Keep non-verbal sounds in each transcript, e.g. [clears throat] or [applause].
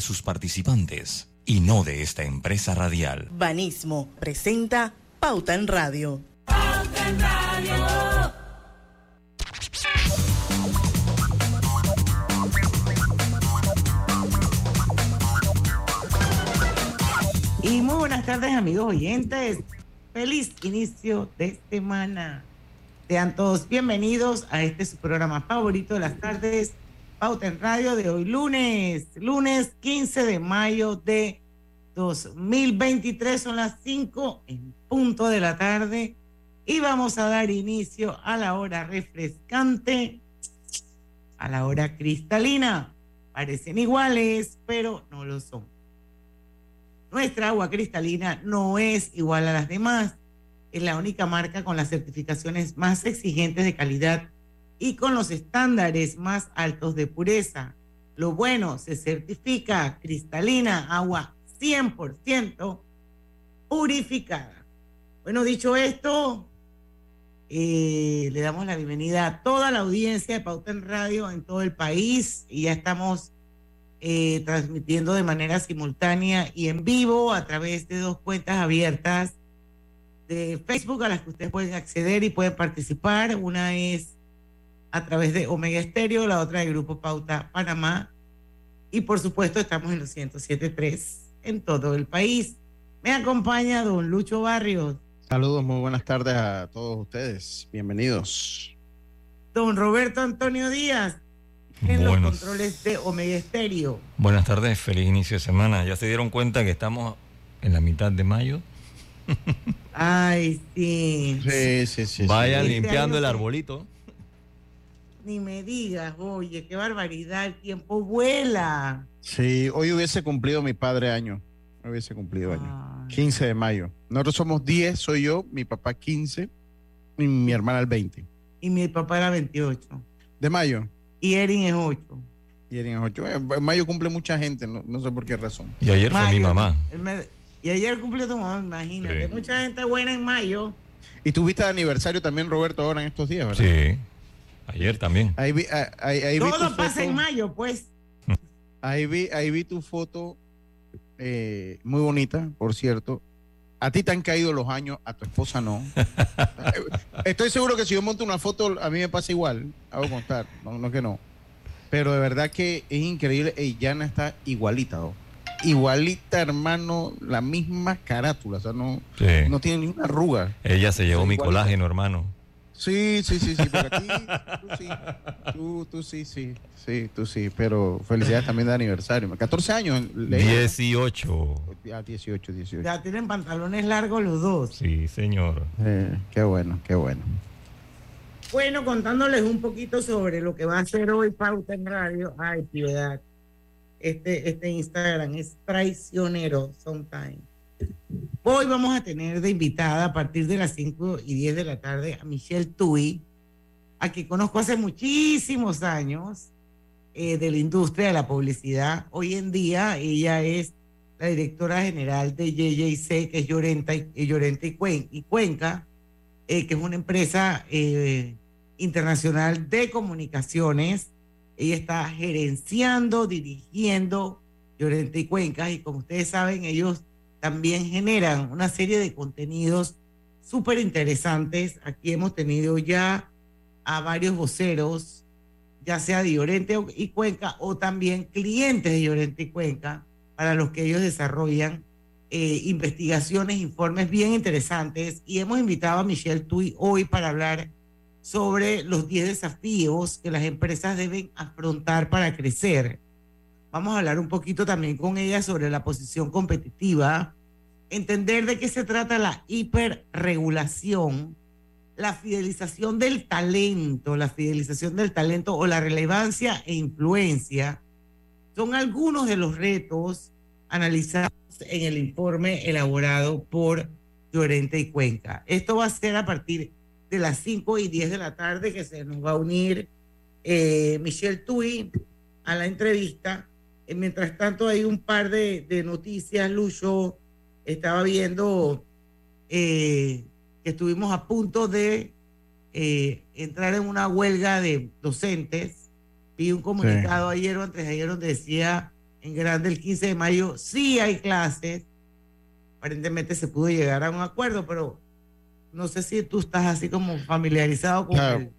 de sus participantes y no de esta empresa radial. Banismo presenta Pauta en Radio. Pauta en Radio. Y muy buenas tardes amigos oyentes. Feliz inicio de semana. Sean todos bienvenidos a este su programa favorito de las tardes, Pauta en Radio de hoy lunes, lunes 15 de mayo de 2023, son las 5 en punto de la tarde y vamos a dar inicio a la hora refrescante, a la hora cristalina. Parecen iguales, pero no lo son. Nuestra agua cristalina no es igual a las demás. Es la única marca con las certificaciones más exigentes de calidad y con los estándares más altos de pureza. Lo bueno, se certifica cristalina, agua 100% purificada. Bueno, dicho esto, eh, le damos la bienvenida a toda la audiencia de Pauta en Radio en todo el país y ya estamos eh, transmitiendo de manera simultánea y en vivo a través de dos cuentas abiertas de Facebook a las que ustedes pueden acceder y pueden participar. Una es a través de Omega Estéreo, la otra de Grupo Pauta Panamá. Y por supuesto estamos en los 107.3 en todo el país. Me acompaña don Lucho Barrios. Saludos, muy buenas tardes a todos ustedes. Bienvenidos. Don Roberto Antonio Díaz en los controles de Omega Estéreo. Buenas tardes, feliz inicio de semana. ¿Ya se dieron cuenta que estamos en la mitad de mayo? Ay, sí. Sí, sí, sí. Vayan limpiando el arbolito. Ni me digas, oye, qué barbaridad, el tiempo vuela. Sí, hoy hubiese cumplido mi padre año. Hubiese cumplido año. 15 de mayo. Nosotros somos 10, soy yo, mi papá 15 y mi hermana el 20. Y mi papá era 28. ¿De mayo? Y Erin es 8. Y Erin es 8. En mayo cumple mucha gente, no, sé por qué razón. Y ayer fue mi mamá. y ayer cumplió tu mamá, imagínate. Mucha gente buena en mayo. Y tuviste aniversario también, Roberto, ahora en estos días, ¿verdad? Sí. Ayer también. Ahí vi, ahí, Todo pasa en mayo, pues. Ahí vi, ahí vi tu foto, eh, muy bonita, por cierto. A ti te han caído los años, a tu esposa no. [laughs] Estoy seguro que si yo monto una foto, a mí me pasa igual. Hago contar, no, no que no. Pero de verdad que es increíble. Ey, Yana está igualita, igualita, hermano, la misma carátula. O sea, no, no tiene ni una arruga. Ella se llevó mi colágeno, hermano. Sí, sí, sí, sí, pero ti, tú sí, tú, tú sí, sí, sí, tú sí, pero felicidades también de aniversario. 14 años. 18. Ya, 18, 18. Ya tienen pantalones largos los dos. Sí, señor. Eh, qué bueno, qué bueno. Bueno, contándoles un poquito sobre lo que va a hacer hoy Pauta en Radio. Ay, piedad. Este, este Instagram es traicionero sometimes. Hoy vamos a tener de invitada a partir de las 5 y 10 de la tarde a Michelle Tui, a quien conozco hace muchísimos años eh, de la industria de la publicidad. Hoy en día ella es la directora general de JJC, que es Llorenta y, Llorenta y, Cuenca, eh, que es una empresa eh, internacional de comunicaciones. Ella está gerenciando, dirigiendo Llorenta y Cuenca, y como ustedes saben, ellos también generan una serie de contenidos súper interesantes. Aquí hemos tenido ya a varios voceros, ya sea de Llorente y Cuenca o también clientes de Llorente y Cuenca, para los que ellos desarrollan eh, investigaciones, informes bien interesantes. Y hemos invitado a Michelle Tui hoy para hablar sobre los 10 desafíos que las empresas deben afrontar para crecer Vamos a hablar un poquito también con ella sobre la posición competitiva, entender de qué se trata la hiperregulación, la fidelización del talento, la fidelización del talento o la relevancia e influencia. Son algunos de los retos analizados en el informe elaborado por Llorente y Cuenca. Esto va a ser a partir de las 5 y 10 de la tarde que se nos va a unir eh, Michelle Tui a la entrevista mientras tanto, hay un par de, noticias, Lucho. Estaba viendo eh, que estuvimos a punto de eh, entrar en una huelga de docentes. Vi un comunicado ayer o antes de ayer donde decía en grande el 15 de mayo sí hay clases. Aparentemente se pudo llegar a un acuerdo, pero no sé si tú estás así como familiarizado con, Claro. el-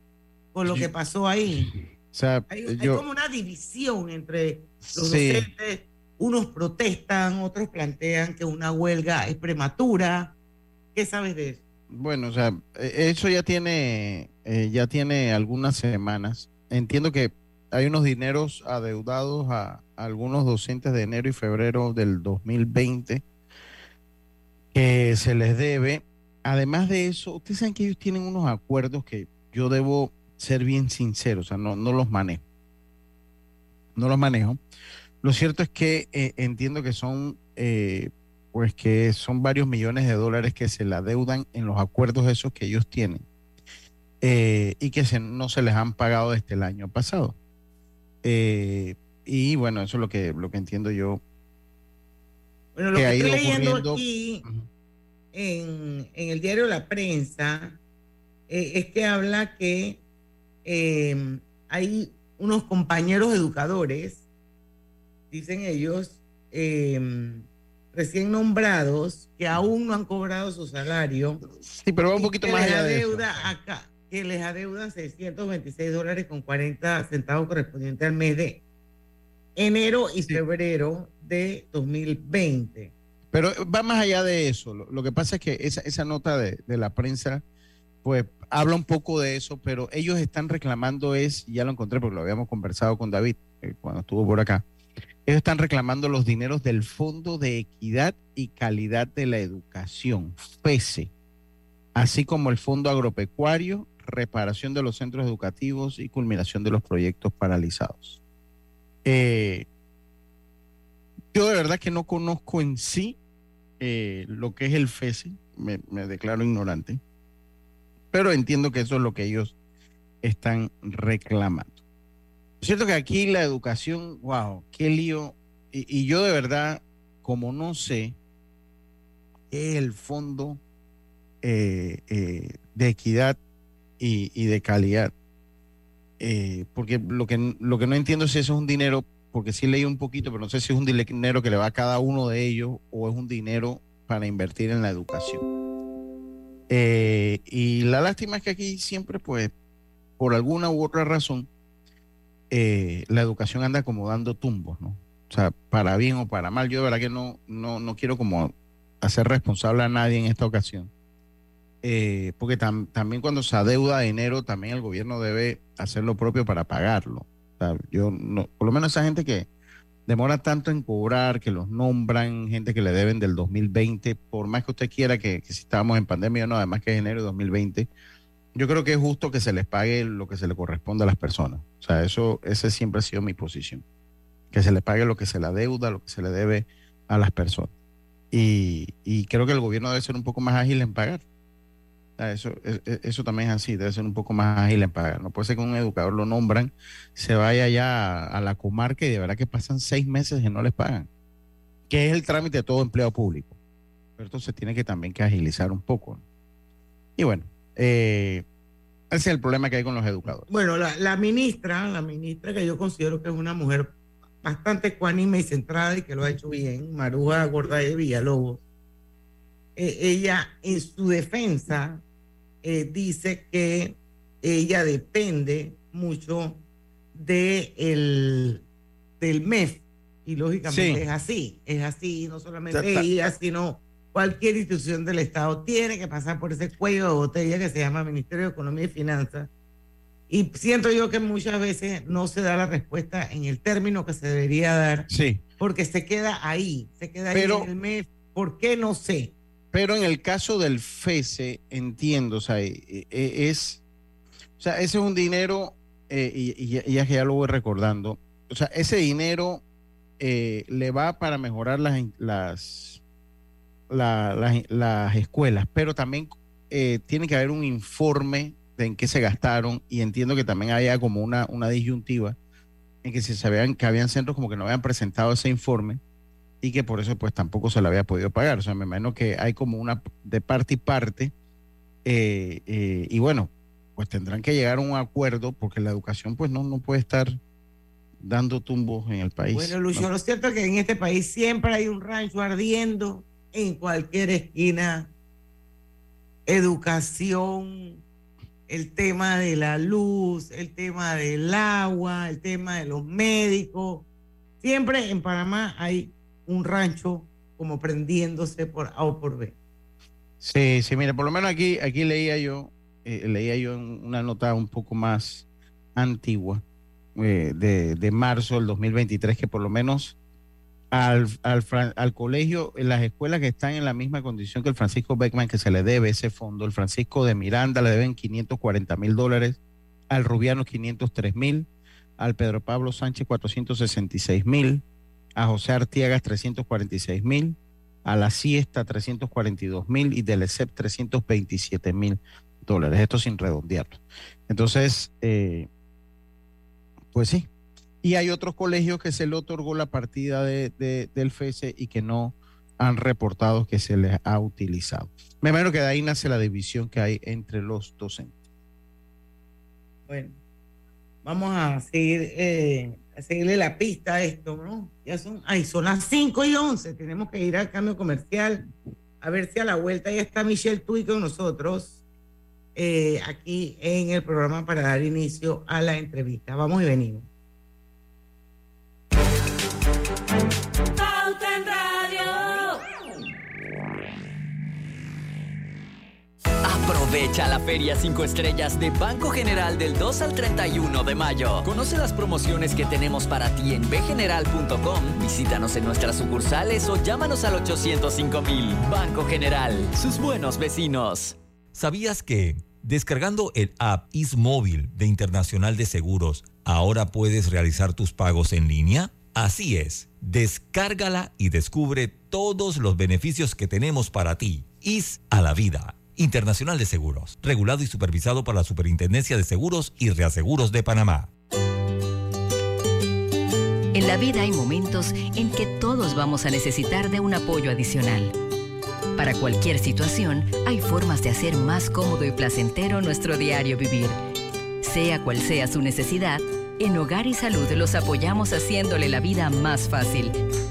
con lo Yo- que pasó ahí. O sea, Hay, hay yo, como una división entre los Sí. docentes. Unos protestan, otros plantean que una huelga es prematura. ¿Qué sabes de eso? bueno, o sea, eh, eso ya tiene, eh, ya tiene algunas semanas. Entiendo que hay unos dineros adeudados a, a algunos docentes de enero y febrero del 2020 que se les debe. Además de eso, ustedes saben que ellos tienen unos acuerdos que yo debo ser bien sincero, o sea, no, no los manejo. No los manejo. Lo cierto es que eh, entiendo que son, eh, pues que son varios millones de dólares que se le adeudan en los acuerdos esos que ellos tienen eh, y que se- no se les han pagado desde el año pasado. Y bueno, eso es lo que, lo que entiendo yo. Bueno, lo Que que, ha estoy leyendo ocurriendo- aquí en, en el diario La Prensa es que habla que eh, hay unos compañeros educadores, dicen ellos, eh, recién nombrados, que aún no han cobrado su salario. Sí, pero va un poquito más allá de eso. adeuda acá, que les adeudan 626 dólares con 40 centavos correspondiente al mes de enero y Sí. febrero de 2020. Pero va más allá de eso. Lo, lo que pasa es que esa, esa nota de, de la prensa, pues habla un poco de eso, pero ellos están reclamando es, ya lo encontré porque lo habíamos conversado con David eh, cuando estuvo por acá, ellos están reclamando los dineros del Fondo de Equidad y Calidad de la Educación, FESE, así como el Fondo Agropecuario, reparación de los centros educativos y culminación de los proyectos paralizados. Eh, yo de verdad que no conozco en sí eh, lo que es el FESE, me declaro ignorante, pero entiendo que eso es lo que ellos están reclamando. Es cierto que aquí la educación, wow, qué lío, y, yo de verdad, como no sé es el fondo eh, eh, de equidad y, y de calidad, eh, porque lo que, lo que no entiendo es si eso es un dinero porque sí leí un poquito, pero no sé si es un dinero que le va a cada uno de ellos o es un dinero para invertir en la educación. Eh, y la lástima es que aquí siempre, pues, por alguna u otra razón, eh, la educación anda como dando tumbos, ¿no? O sea, para bien o para mal. Yo de verdad que no, no, no quiero como hacer responsable a nadie en esta ocasión. Eh, porque tam- también cuando se adeuda dinero, también el gobierno debe hacer lo propio para pagarlo. Yo por lo menos esa gente que demora tanto en cobrar, que los nombran, gente que le deben del 2020, por más que usted quiera que, si estábamos en pandemia o no, además que es enero de 2020, yo creo que es justo que se les pague lo que se le corresponde a las personas. O sea, eso, ese siempre ha sido mi posición. Que se le pague lo que se le deuda, lo que se le debe a las personas. Y, y creo que el gobierno debe ser un poco más ágil en pagar. Sea, Eso, es- es- eso también es así, debe ser un poco más ágil en pagar. No puede ser que un educador lo nombran, se vaya ya a, la comarca y de verdad que pasan seis meses y no les pagan, que es el trámite de todo empleo público. Pero esto se tiene que también que agilizar un poco. Y bueno, eh, ese es el problema que hay con los educadores. Bueno, la, la ministra, la ministra que yo considero que es una mujer bastante ecuánime y centrada y que lo ha hecho bien, Maruja Gorda de Villalobos, eh, ella en su defensa eh, dice que ella depende mucho de el, del MEF y lógicamente Sí. es así, es así, no solamente ella, sino cualquier institución del Estado tiene que pasar por ese cuello de botella que se llama Ministerio de Economía y Finanzas. Y siento yo que muchas veces no se da la respuesta en el término que se debería dar, Sí, porque se queda ahí, se queda ahí Pero- en el MEF. ¿Por qué? No sé. Pero en el caso del FESE, entiendo, o sea, eh, eh, es, o sea, ese es un dinero, eh, y, y- ya que ya lo voy recordando, o sea, ese dinero eh, le va para mejorar las, las, la- las, las escuelas, pero también eh, tiene que haber un informe de en qué se gastaron y entiendo que también haya como una, una disyuntiva en que se vean que habían centros como que no habían presentado ese informe y que por eso pues tampoco se le había podido pagar. O sea, me imagino que hay como una de parte y parte eh, eh, y bueno, pues tendrán que llegar a un acuerdo porque la educación pues no, no puede estar dando tumbos en el país. Bueno, Lucho, lo cierto es que en este país siempre hay un rancho ardiendo en cualquier esquina. Educación, el tema de la luz, el tema del agua, el tema de los médicos. Siempre en Panamá hay un rancho como prendiéndose por A o por B. Sí, sí, mire, por lo menos aquí, aquí leía yo, eh, leía yo una nota un poco más antigua eh, de, de marzo del 2023 que por lo menos al, al, al colegio, en las escuelas que están en la misma condición que el Francisco Beckman, que se le debe ese fondo, el Francisco de Miranda le deben 540 mil dólares, al Rubiano 503 mil, al Pedro Pablo Sánchez 466 mil, a José Artiagas 346 mil, a la siesta 342 mil y del ESEP 327 mil dólares. Esto sin redondearlo. Entonces, eh, pues sí. Y hay otros colegios que se le otorgó la partida de, de- del FESE y que no han reportado que se les ha utilizado. Me imagino que de ahí nace la división que hay entre los docentes. Bueno, vamos a seguir, eh, seguirle la pista a esto, ¿no? Ya son, ay, son las 5 y 11, tenemos que ir al cambio comercial, a ver si a la vuelta ya está Michelle Tui con nosotros, eh, aquí en el programa para dar inicio a la entrevista. Vamos y venimos. Aprovecha la Feria 5 Estrellas de Banco General del 2 al 31 de mayo. Conoce las promociones que tenemos para ti en bgeneral.com. Visítanos en nuestras sucursales o llámanos al 805 mil. Banco General, sus buenos vecinos. ¿Sabías que descargando el app IsMóvil de Internacional de Seguros, ahora puedes realizar tus pagos en línea? Así es, descárgala y descubre todos los beneficios que tenemos para ti. IS a la vida. Internacional de Seguros, regulado y supervisado por la Superintendencia de Seguros y Reaseguros de Panamá. En la vida hay momentos en que todos vamos a necesitar de un apoyo adicional. Para cualquier situación, hay formas de hacer más cómodo y placentero nuestro diario vivir. Sea cual sea su necesidad, en Hogar y Salud los apoyamos haciéndole la vida más fácil,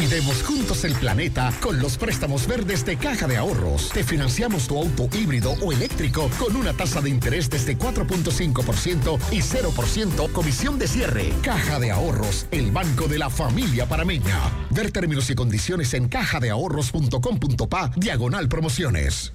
Cuidemos juntos el planeta con los préstamos verdes de Caja de Ahorros. Te financiamos tu auto híbrido o eléctrico con una tasa de interés desde 4.5% y 0% comisión de cierre. Caja de Ahorros, el banco de la familia parameña. Ver términos y condiciones en cajadeahorros.com.pa diagonal promociones.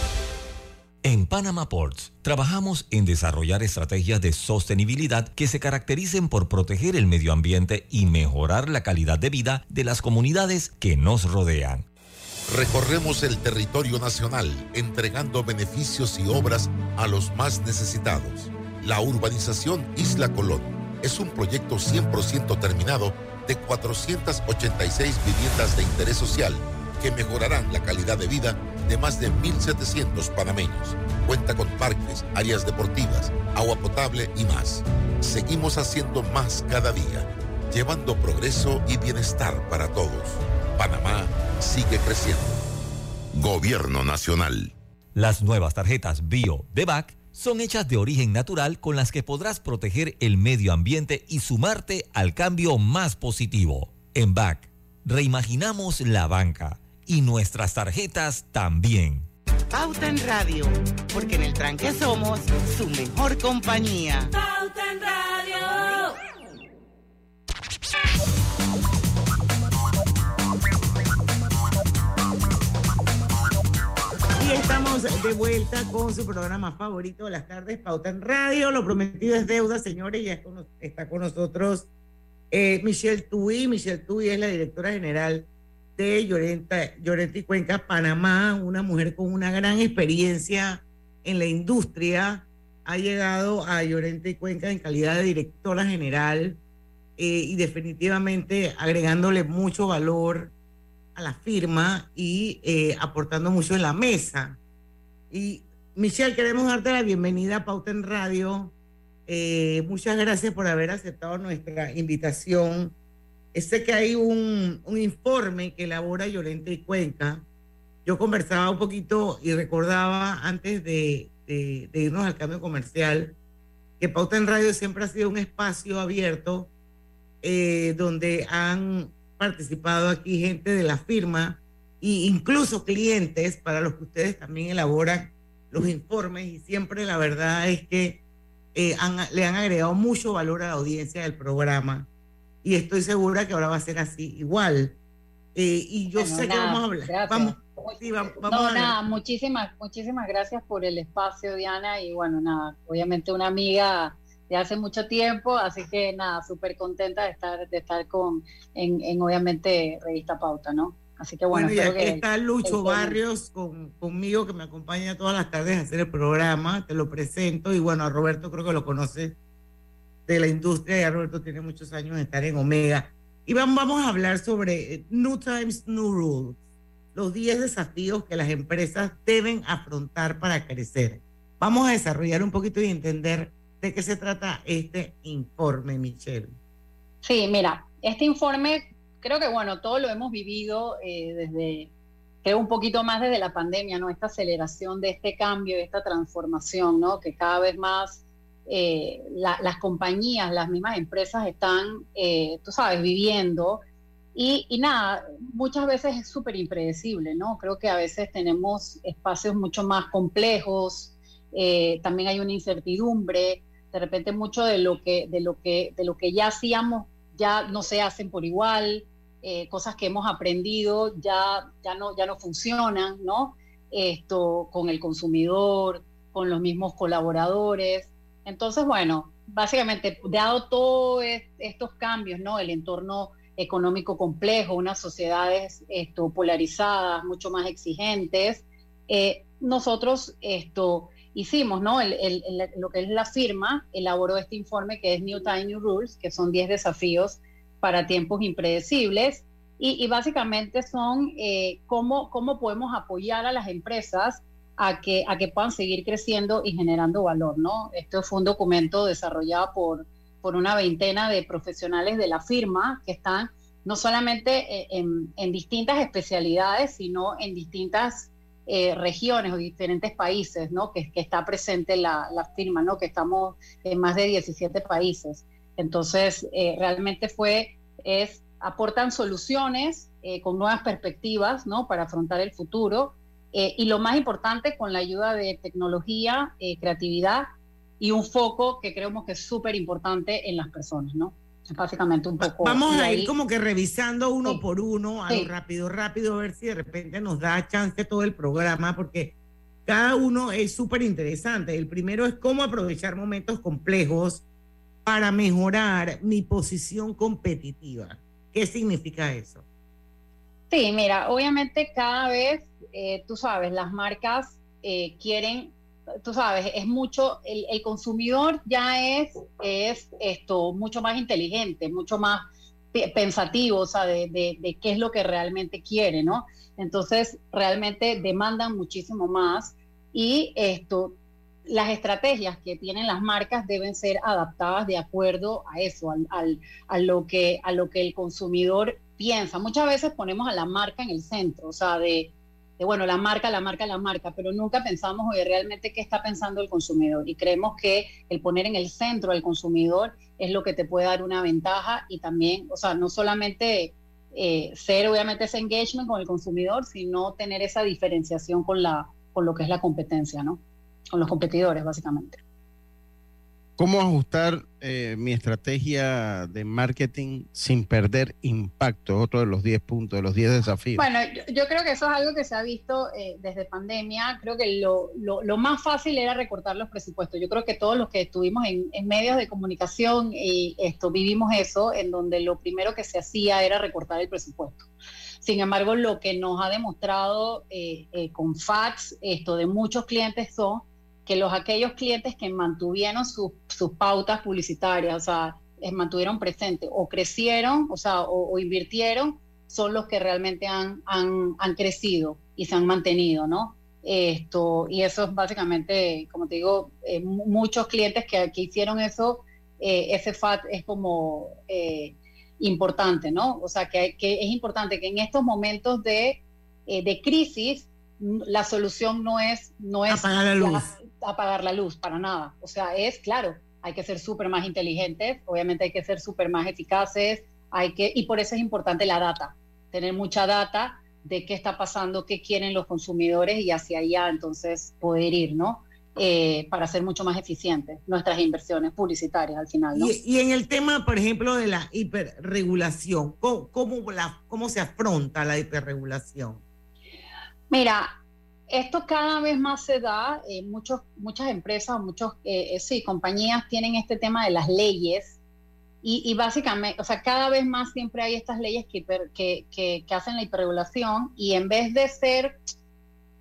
En Panama Ports trabajamos en desarrollar estrategias de sostenibilidad que se caractericen por proteger el medio ambiente y mejorar la calidad de vida de las comunidades que nos rodean. Recorremos el territorio nacional entregando beneficios y obras a los más necesitados. La urbanización Isla Colón es un proyecto 100% terminado de 486 viviendas de interés social que mejorarán la calidad de vida de más de 1.700 panameños. Cuenta con parques, áreas deportivas, agua potable y más. Seguimos haciendo más cada día, llevando progreso y bienestar para todos. Panamá sigue creciendo. Gobierno Nacional. Las nuevas tarjetas Bio de BAC son hechas de origen natural con las que podrás proteger el medio ambiente y sumarte al cambio más positivo. En BAC, reimaginamos la banca y nuestras tarjetas también. Pauta en Radio, porque en el tranque somos su mejor compañía. Pauta en Radio. Y estamos de vuelta con su programa favorito de las tardes, Pauta en Radio. Lo prometido es deuda, señores. Ya está con nosotros Eh, Michelle Tui, Michelle Tui es la directora general de y Cuenca, Panamá, una mujer con una gran experiencia en la industria. Ha llegado a Llorenta y Cuenca en calidad de directora general eh, y definitivamente agregándole mucho valor a la firma y eh, aportando mucho en la mesa. Y Michelle, queremos darte la bienvenida a Pauta en Radio. Eh, muchas gracias por haber aceptado nuestra invitación. Sé que hay un, un informe que elabora Llorente y Cuenca. Yo conversaba un poquito y recordaba antes de, de, irnos al cambio comercial que Pauta en Radio siempre ha sido un espacio abierto eh, donde han participado aquí gente de la firma e incluso clientes para los que ustedes también elaboran los informes y siempre la verdad es que eh, le han agregado mucho valor a la audiencia del programa y estoy segura que ahora va a ser así igual. Eh, y yo Bueno, sé que nada, vamos a hablar. gracias. Vamos, sí, vamos, no, a hablar. nada, muchísimas, muchísimas gracias por el espacio, Diana, y bueno, nada, obviamente una amiga de hace mucho tiempo, así que nada, súper contenta de estar, de estar con, en, en obviamente Revista Pauta, ¿no? Así que bueno, Bueno, y aquí que está Lucho el- Barrios con, conmigo, que me acompaña todas las tardes a hacer el programa. Te lo presento. Y bueno, a Roberto creo que lo conoce de la industria. Ya Roberto tiene muchos años de estar en Omega. Y vamos, a hablar sobre eh, New Times, New Rules. Los 10 desafíos que las empresas deben afrontar para crecer. Vamos a desarrollar un poquito y entender de qué se trata este informe, Michelle. Sí, mira, este informe creo que bueno, todo lo hemos vivido eh, desde, creo un poquito más desde la pandemia, ¿no? Esta aceleración de este cambio, esta transformación, ¿no? Que cada vez más eh, la- las compañías, las mismas empresas están, eh, tú sabes, viviendo. Y, y nada, muchas veces es súper impredecible, ¿no? Creo que a veces tenemos espacios mucho más complejos, eh, también hay una incertidumbre, de repente mucho de lo que, de lo que, de lo que ya hacíamos ya no se hacen por igual, eh, cosas que hemos aprendido ya, ya, no, ya no funcionan, ¿no? Esto con el consumidor, con los mismos colaboradores. Entonces, bueno, básicamente, dado todos estos cambios, ¿no? El entorno económico complejo, unas sociedades esto, polarizadas, mucho más exigentes, eh, nosotros esto hicimos, ¿no? El- lo que es la firma elaboró este informe que es New Time, New Rules, que son 10 desafíos para tiempos impredecibles. Y, y básicamente son eh, cómo, cómo podemos apoyar a las empresas a que, a que puedan seguir creciendo y generando valor, ¿no? Esto fue un documento desarrollado por, por una veintena de profesionales de la firma que están no solamente eh, en, distintas especialidades, sino en distintas eh, regiones o diferentes países, ¿no? Que, está presente la, la firma, ¿no? Que estamos en más de 17 países. Entonces, eh, realmente fue, es, aportan soluciones con nuevas perspectivas, ¿no? Para afrontar el futuro. Eh, y lo más importante, con la ayuda de tecnología, eh, creatividad y un foco que creemos que es súper importante en las personas, ¿no? Básicamente un poco... Vamos a ir como que revisando uno Sí. por uno, a Sí. lo rápido, rápido, a ver si de repente nos da chance todo el programa, porque cada uno es súper interesante. El primero es cómo aprovechar momentos complejos para mejorar mi posición competitiva. ¿Qué significa eso? Sí, mira, obviamente cada vez, eh, tú sabes, las marcas eh, quieren, tú sabes, es mucho, el, el consumidor ya es, es esto, mucho más inteligente, mucho más pe- pensativo, o sea, de, de- de qué es lo que realmente quiere, ¿no? Entonces, realmente demandan muchísimo más y esto, las estrategias que tienen las marcas deben ser adaptadas de acuerdo a eso, al, al- a, lo que, a lo que el consumidor piensa. Muchas veces ponemos a la marca en el centro, o sea, de, de, bueno, la marca, la marca, la marca, pero nunca pensamos, oye, realmente qué está pensando el consumidor. Y creemos que el poner en el centro al consumidor es lo que te puede dar una ventaja y también, o sea, no solamente eh, ser obviamente ese engagement con el consumidor, sino tener esa diferenciación con, la, con lo que es la competencia, ¿no? Con los competidores, básicamente. ¿Cómo ajustar eh, mi estrategia de marketing sin perder impacto? Otro de los 10 puntos, de los 10 desafíos. Bueno, yo, yo creo que eso es algo que se ha visto eh, desde pandemia. Creo que lo, lo- lo más fácil era recortar los presupuestos. Yo creo que todos los que estuvimos en, en medios de comunicación y esto vivimos eso, en donde lo primero que se hacía era recortar el presupuesto. Sin embargo, lo que nos ha demostrado eh, eh, con fax esto de muchos clientes son que los aquellos clientes que mantuvieron sus- sus pautas publicitarias, o sea, eh, mantuvieron presente o crecieron, o sea, o, o invirtieron, son los que realmente han, han, han crecido y se han mantenido, ¿no? Esto, y eso es básicamente, como te digo, eh, mu- muchos clientes que, que hicieron eso, eh, ese FAT es como eh, importante, ¿no? O sea, que, es importante que en estos momentos de, de crisis, la solución no es, no es Apagar la luz. Apagar la luz, para nada. O sea, es claro, hay que ser súper más inteligentes, obviamente hay que ser súper más eficaces, hay que, y por eso es importante la data, tener mucha data de qué está pasando, qué quieren los consumidores y hacia allá entonces poder ir, ¿no? Eh, para ser mucho más eficientes nuestras inversiones publicitarias al final, ¿no? Y, y en el tema, por ejemplo, de la hiperregulación, ¿cómo, cómo, la, cómo se afronta la hiperregulación? Mira, esto cada vez más se da, eh, muchos, muchas empresas, muchos, eh, eh, sí, compañías tienen este tema de las leyes y, y básicamente, o sea, cada vez más siempre hay estas leyes que, que, que- que hacen la hiperregulación y en vez de ser,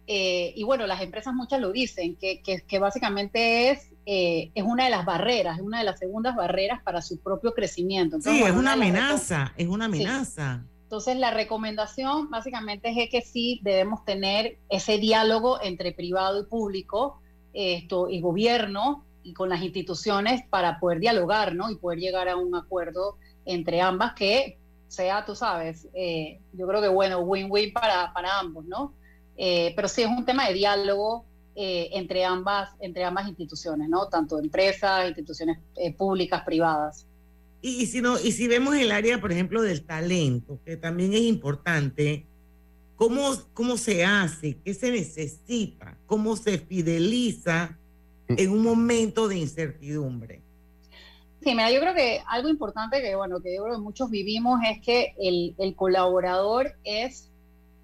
eh, y bueno, las empresas muchas lo dicen, que, que, básicamente es, eh, es una de las barreras, es una de las segundas barreras para su propio crecimiento. Entonces, Sí, es una de las recom- amenaza, es una amenaza. Entonces, la recomendación básicamente es que sí debemos tener ese diálogo entre privado y público esto, y gobierno y con las instituciones para poder dialogar ¿no? y poder llegar a un acuerdo entre ambas que sea, tú sabes, eh, yo creo que bueno, win-win para, para ambos, ¿no? Eh, pero sí es un tema de diálogo eh, entre, ambas, entre ambas instituciones, ¿no? Tanto empresas, instituciones eh, públicas, privadas. Y, y si no, y si vemos el área, por ejemplo, del talento, que también es importante, ¿cómo, cómo se hace? ¿Qué se necesita? ¿Cómo se fideliza en un momento de incertidumbre? Sí, mira, yo creo que algo importante que, bueno, que yo creo que muchos vivimos es que el, el colaborador es,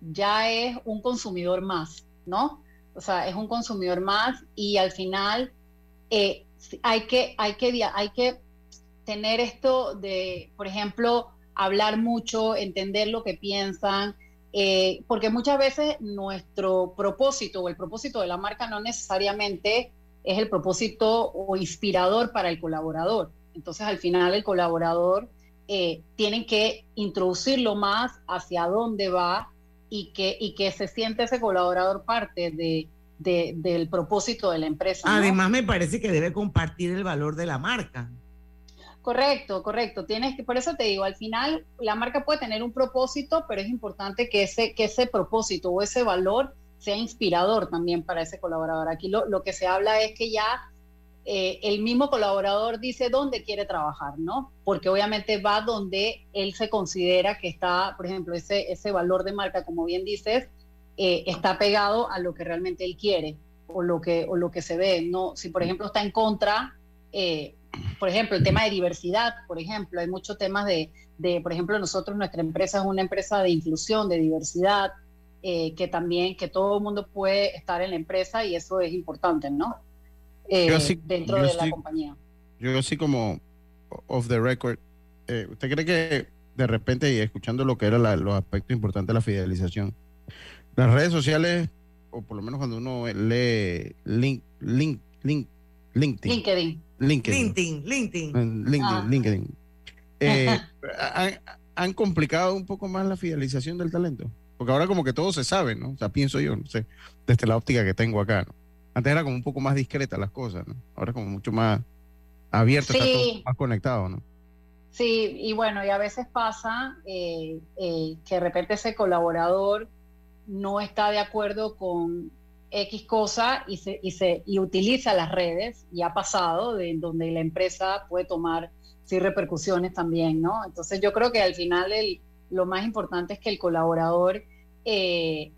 ya es un consumidor más, ¿no? O sea, es un consumidor más y al final eh, hay, que, hay, que, hay que tener esto de, por ejemplo, hablar mucho, entender lo que piensan, eh, porque muchas veces nuestro propósito o el propósito de la marca no necesariamente es el propósito o inspirador para el colaborador. Entonces, al final, el colaborador eh, que introducirlo más hacia dónde va y que, y que se siente ese colaborador parte de, de- del propósito de la empresa. Además, me parece que debe compartir el valor de la marca. Correcto, correcto. Tienes que, por eso te digo, al final la marca puede tener un propósito, pero es importante que ese, que ese propósito o ese valor sea inspirador también para ese colaborador. Aquí lo, lo que se habla es que ya eh, el mismo colaborador dice dónde quiere trabajar, ¿no? Porque obviamente va donde él se considera que está, por ejemplo, ese, ese valor de marca, como bien dices, eh, está pegado a lo que realmente él quiere o lo que, o lo que se ve. No, si por ejemplo está en contra, eh, por ejemplo, el tema de diversidad, por ejemplo, hay muchos temas de, de, por ejemplo, nosotros, nuestra empresa es una empresa de inclusión, de diversidad, eh, que también, que todo el mundo puede estar en la empresa y eso es importante, ¿no? Eh, Yo sí- dentro yo de la sí- compañía. Yo así como off the record, eh, ¿usted cree que de repente, y escuchando lo que eran los aspectos importantes de la fidelización, las redes sociales, o por lo menos cuando uno lee link, link, link, LinkedIn, LinkedIn. LinkedIn, LinkedIn, LinkedIn. LinkedIn, Ah. LinkedIn, eh, [laughs] han, han complicado un poco más la fidelización del talento. Porque ahora como que todo se sabe, ¿no? O sea, pienso yo, no sé, desde la óptica que tengo acá, ¿no? Antes era como un poco más discreta las cosas, ¿no? Ahora como mucho más abierto, está Sí. todo más conectado, ¿no? Sí, y bueno, y a veces pasa eh, eh, que de repente ese colaborador no está de acuerdo con X cosa y, se, y, se, y utiliza las redes, y ha pasado, de donde la empresa puede tomar sí, repercusiones también, ¿no? Entonces yo creo que al final lo más importante es que el colaborador eh,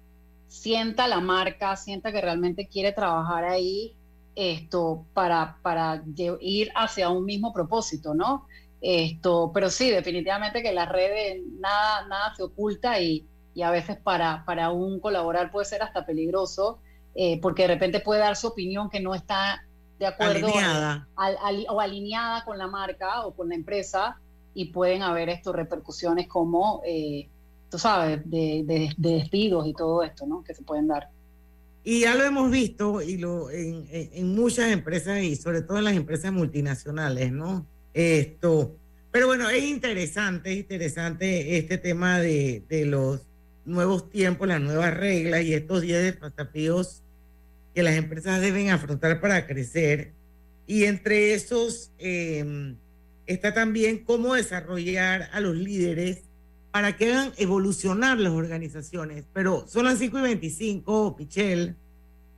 sienta la marca, sienta que realmente quiere trabajar ahí esto para, para ir hacia un mismo propósito, ¿no? Esto, pero sí, definitivamente que las redes nada, nada se oculta y, y a veces para, para un colaborar puede ser hasta peligroso, eh, porque de repente puede dar su opinión que no está de acuerdo Alineada. o alineada con la marca o con la empresa y pueden haber estos repercusiones como, eh, tú sabes, de, de, de despidos y todo esto, ¿no? Que se pueden dar. Y ya lo hemos visto y lo, en, en- en muchas empresas y sobre todo en las empresas multinacionales, ¿no? Esto. Pero bueno, es interesante, es interesante este tema de, de los nuevos tiempos, las nuevas reglas y estos 10 desafíos que las empresas deben afrontar para crecer. Y entre esos eh, está también cómo desarrollar a los líderes para que hagan evolucionar las organizaciones. Pero son las 5 y 25, Pichel.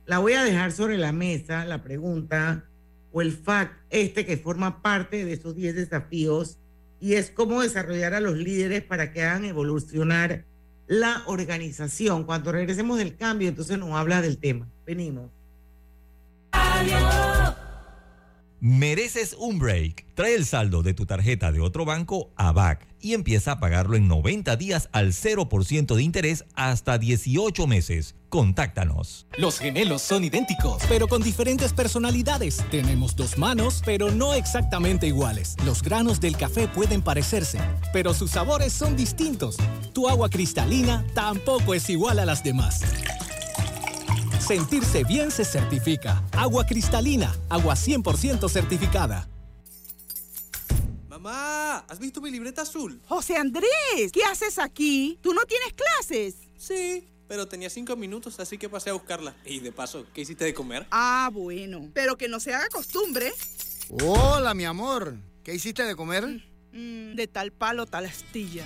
La voy a dejar sobre la mesa, la pregunta o el fact este que forma parte de esos 10 desafíos y es cómo desarrollar a los líderes para que hagan evolucionar la organización. Cuando regresemos del cambio, entonces nos habla del tema. Venimos. Mereces un break. Trae el saldo de tu tarjeta de otro banco a BAC y empieza a pagarlo en 90 días al 0% de interés hasta 18 meses. Contáctanos. Los gemelos son idénticos, pero con diferentes personalidades. Tenemos dos manos, pero no exactamente iguales. Los granos del café pueden parecerse, pero sus sabores son distintos. Tu agua cristalina tampoco es igual a las demás. Sentirse bien se certifica. Agua cristalina, agua 100% certificada. Mamá, ¿has visto mi libreta azul? José Andrés, ¿qué haces aquí? ¿Tú no tienes clases? Sí, pero tenía cinco minutos, así que pasé a buscarla. Y de paso, ¿qué hiciste de comer? Ah, bueno. Pero que no se haga costumbre. Hola, mi amor. ¿Qué hiciste de comer? Mm, de tal palo, tal astilla.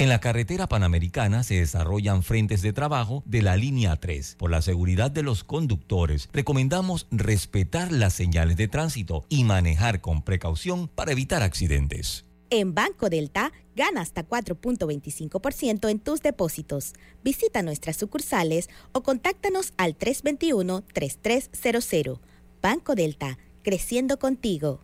En la carretera panamericana se desarrollan frentes de trabajo de la línea 3. Por la seguridad de los conductores, recomendamos respetar las señales de tránsito y manejar con precaución para evitar accidentes. En Banco Delta, gana hasta 4.25% en tus depósitos. Visita nuestras sucursales o contáctanos al 321-3300. Banco Delta, creciendo contigo.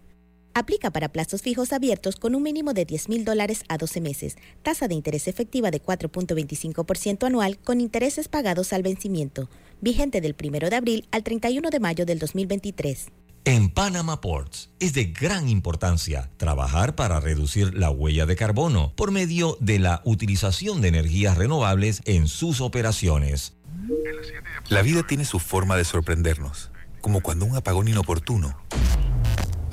Aplica para plazos fijos abiertos con un mínimo de 10 mil dólares a 12 meses. Tasa de interés efectiva de 4.25% anual con intereses pagados al vencimiento. Vigente del 1 de abril al 31 de mayo del 2023. En Panama Ports es de gran importancia trabajar para reducir la huella de carbono por medio de la utilización de energías renovables en sus operaciones. La vida tiene su forma de sorprendernos, como cuando un apagón inoportuno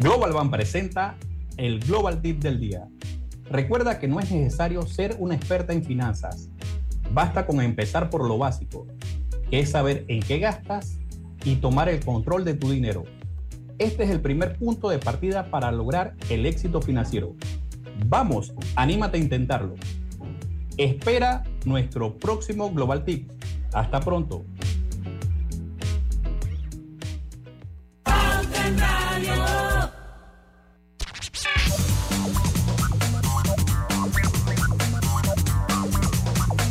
Global Bank presenta el Global Tip del día. Recuerda que no es necesario ser una experta en finanzas. Basta con empezar por lo básico, que es saber en qué gastas y tomar el control de tu dinero. Este es el primer punto de partida para lograr el éxito financiero. Vamos, anímate a intentarlo. Espera nuestro próximo Global Tip. Hasta pronto.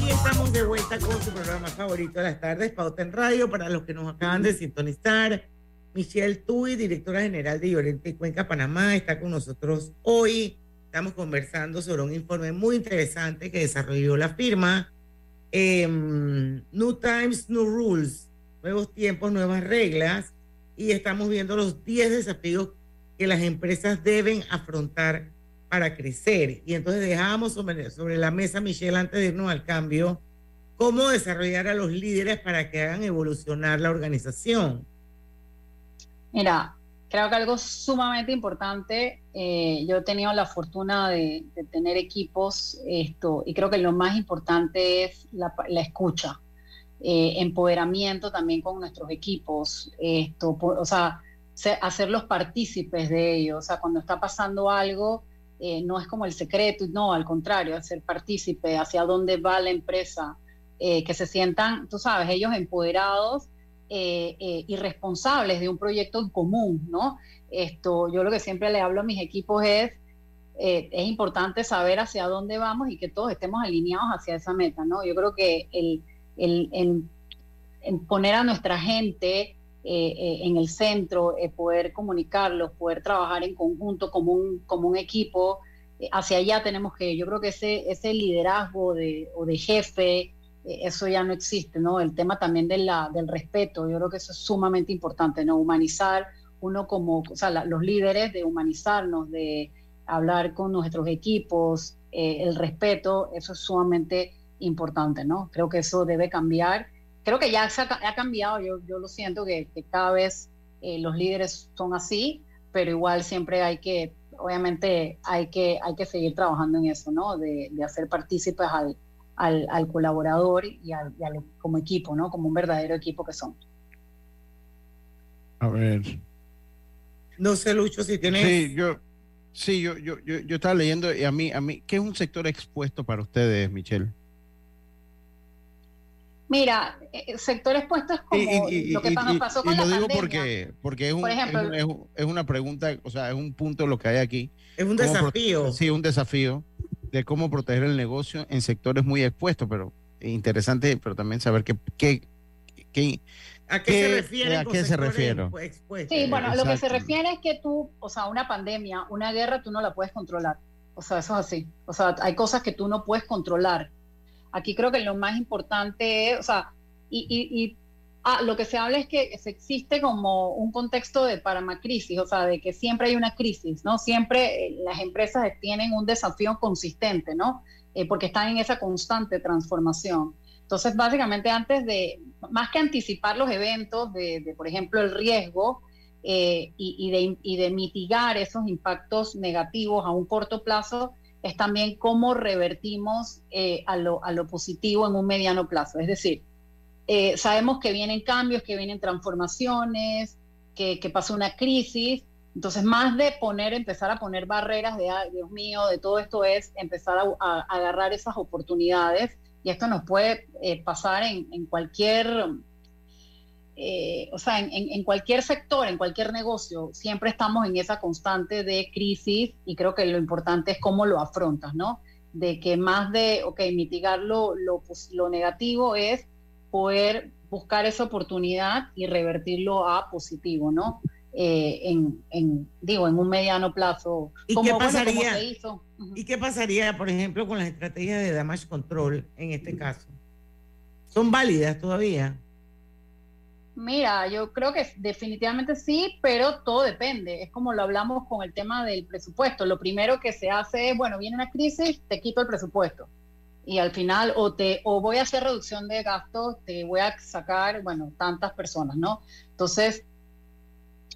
Y estamos de vuelta con su programa favorito de las tardes, Pauta en Radio, para los que nos acaban de sintonizar. Michelle Tui, directora general de Llorente y Cuenca, Panamá, está con nosotros hoy. Estamos conversando sobre un informe muy interesante que desarrolló la firma. em, New Times, New Rules, nuevos tiempos, nuevas reglas. Y estamos viendo los 10 desafíos que las empresas deben afrontar para crecer. Y entonces dejábamos sobre, sobre la mesa, Michelle, antes de irnos al cambio, cómo desarrollar a los líderes para que hagan evolucionar la organización. Mira, creo que algo sumamente importante, eh, yo he tenido la fortuna de, de, tener equipos, esto, y creo que lo más importante es la, la escucha, eh, empoderamiento también con nuestros equipos, esto, por, o sea, hacerlos partícipes de ello, o sea, cuando está pasando algo, eh, no es como el secreto, no, al contrario, hacer partícipe hacia dónde va la empresa, eh, que se sientan, tú sabes, ellos empoderados y responsables de un proyecto en común, ¿no? Esto, yo lo que siempre le hablo a mis equipos es, es importante saber hacia dónde vamos y que todos estemos alineados hacia esa meta, ¿no? Yo creo que el, el, poner a nuestra gente en el centro, poder comunicarlos, poder trabajar en conjunto como un, como un equipo, hacia allá tenemos que, yo creo que ese, ese liderazgo de, o de jefe, eso ya no existe, ¿no? El tema también de la, del respeto, yo creo que eso es sumamente importante, ¿no? Humanizar uno como, o sea, la, los líderes de humanizarnos, de hablar con nuestros equipos, eh, el respeto, eso es sumamente importante, ¿no? Creo que eso debe cambiar. Creo que ya se ha, ha cambiado, yo, yo lo siento que, que cada vez eh, los líderes son así, pero igual siempre hay que, obviamente hay que, hay que seguir trabajando en eso, ¿no? De, de hacer partícipes al, al, al colaborador y, al, y al, como equipo, ¿no? Como un verdadero equipo que son. A ver. No sé, Lucho, si tienes... Sí, yo, sí, yo, yo, yo, yo estaba leyendo y a mí, a mí, ¿qué es un sector expuesto para ustedes, Michelle? Mira, el sector expuesto es como y, y, lo que y, nos pasó con y la lo digo pandemia. porque, porque es, un, Por ejemplo, es, un- es un- es una pregunta, o sea, es un punto lo que hay aquí. Es un desafío. Sí, un desafío de cómo proteger el negocio en sectores muy expuestos, pero interesante, pero también saber qué, qué, qué, ¿A qué, se refiere? ¿A qué se refiere? Sí, bueno, lo que se refiere es que tú, o sea, una pandemia, una guerra, tú no la puedes controlar. O sea, eso es así. O sea, hay cosas que tú no puedes controlar. Aquí creo que lo más importante es, o sea, y, y, y ah, lo que se habla es que existe como un contexto de paramacrisis, o sea, de que siempre hay una crisis, ¿no? Siempre eh, las empresas tienen un desafío consistente, ¿no? Eh, porque están en esa constante transformación. Entonces, básicamente, antes de, más que anticipar los eventos de, de, por ejemplo, el riesgo eh, y, y de, y de mitigar esos impactos negativos a un corto plazo, es también cómo revertimos eh, a, lo, a lo positivo en un mediano plazo. Es decir, eh, sabemos que vienen cambios, que vienen transformaciones, que, que pasó una crisis. Entonces, más de poner, empezar a poner barreras de, "Ay, Dios mío, de todo esto es empezar a agarrar esas oportunidades. Y esto nos puede eh, pasar en, en cualquier, eh, o sea, en, cualquier sector, en cualquier negocio. Siempre estamos en esa constante de crisis y creo que lo importante es cómo lo afrontas, ¿no? De que más de, ok, mitigar lo, lo, pos- lo negativo es poder buscar esa oportunidad y revertirlo a positivo, ¿no? Eh, en, en, digo, en un mediano plazo. ¿Y como, qué bueno, como pasaría? se hizo. ¿Y qué pasaría, por ejemplo, con las estrategias de damage control en este caso? ¿Son válidas todavía? Mira, yo creo que definitivamente sí, pero todo depende. Es como lo hablamos con el tema del presupuesto. Lo primero que se hace es, bueno, viene una crisis, te quito el presupuesto. Y al final, o, te, o voy a hacer reducción de gastos, te voy a sacar, bueno, tantas personas, ¿no? Entonces,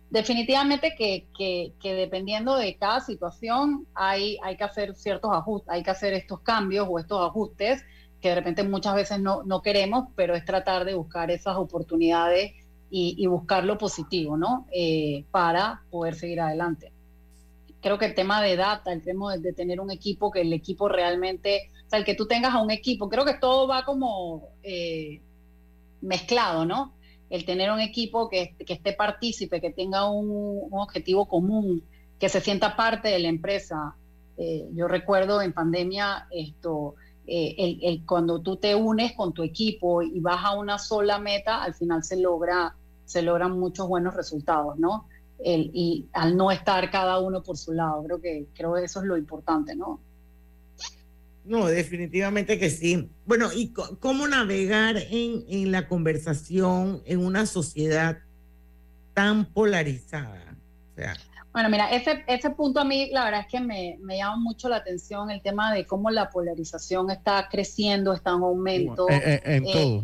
definitivamente que, que, que dependiendo de cada situación hay, hay que hacer ciertos ajustes, hay que hacer estos cambios o estos ajustes que de repente muchas veces no, no queremos, pero es tratar de buscar esas oportunidades y, y buscar lo positivo, ¿no? Eh, para poder seguir adelante. Creo que el tema de data, el tema de, de tener un equipo, que el equipo realmente, o sea, el que tú tengas a un equipo, creo que todo va como eh, mezclado, ¿no? El tener un equipo que, que esté partícipe, que tenga un, un objetivo común, que se sienta parte de la empresa. Eh, yo recuerdo en pandemia esto, eh, el, el, cuando tú te unes con tu equipo y vas a una sola meta, al final se logra, se logran muchos buenos resultados, ¿no? El, y al no estar cada uno por su lado, creo que creo que eso es lo importante, ¿no? No, definitivamente que sí. Bueno, ¿y cómo navegar en, en la conversación en una sociedad tan polarizada? O sea, Bueno, mira, ese, ese punto a mí la verdad es que me, me llama mucho la atención el tema de cómo la polarización está creciendo, está en aumento. Eh, eh, en Eh, todo.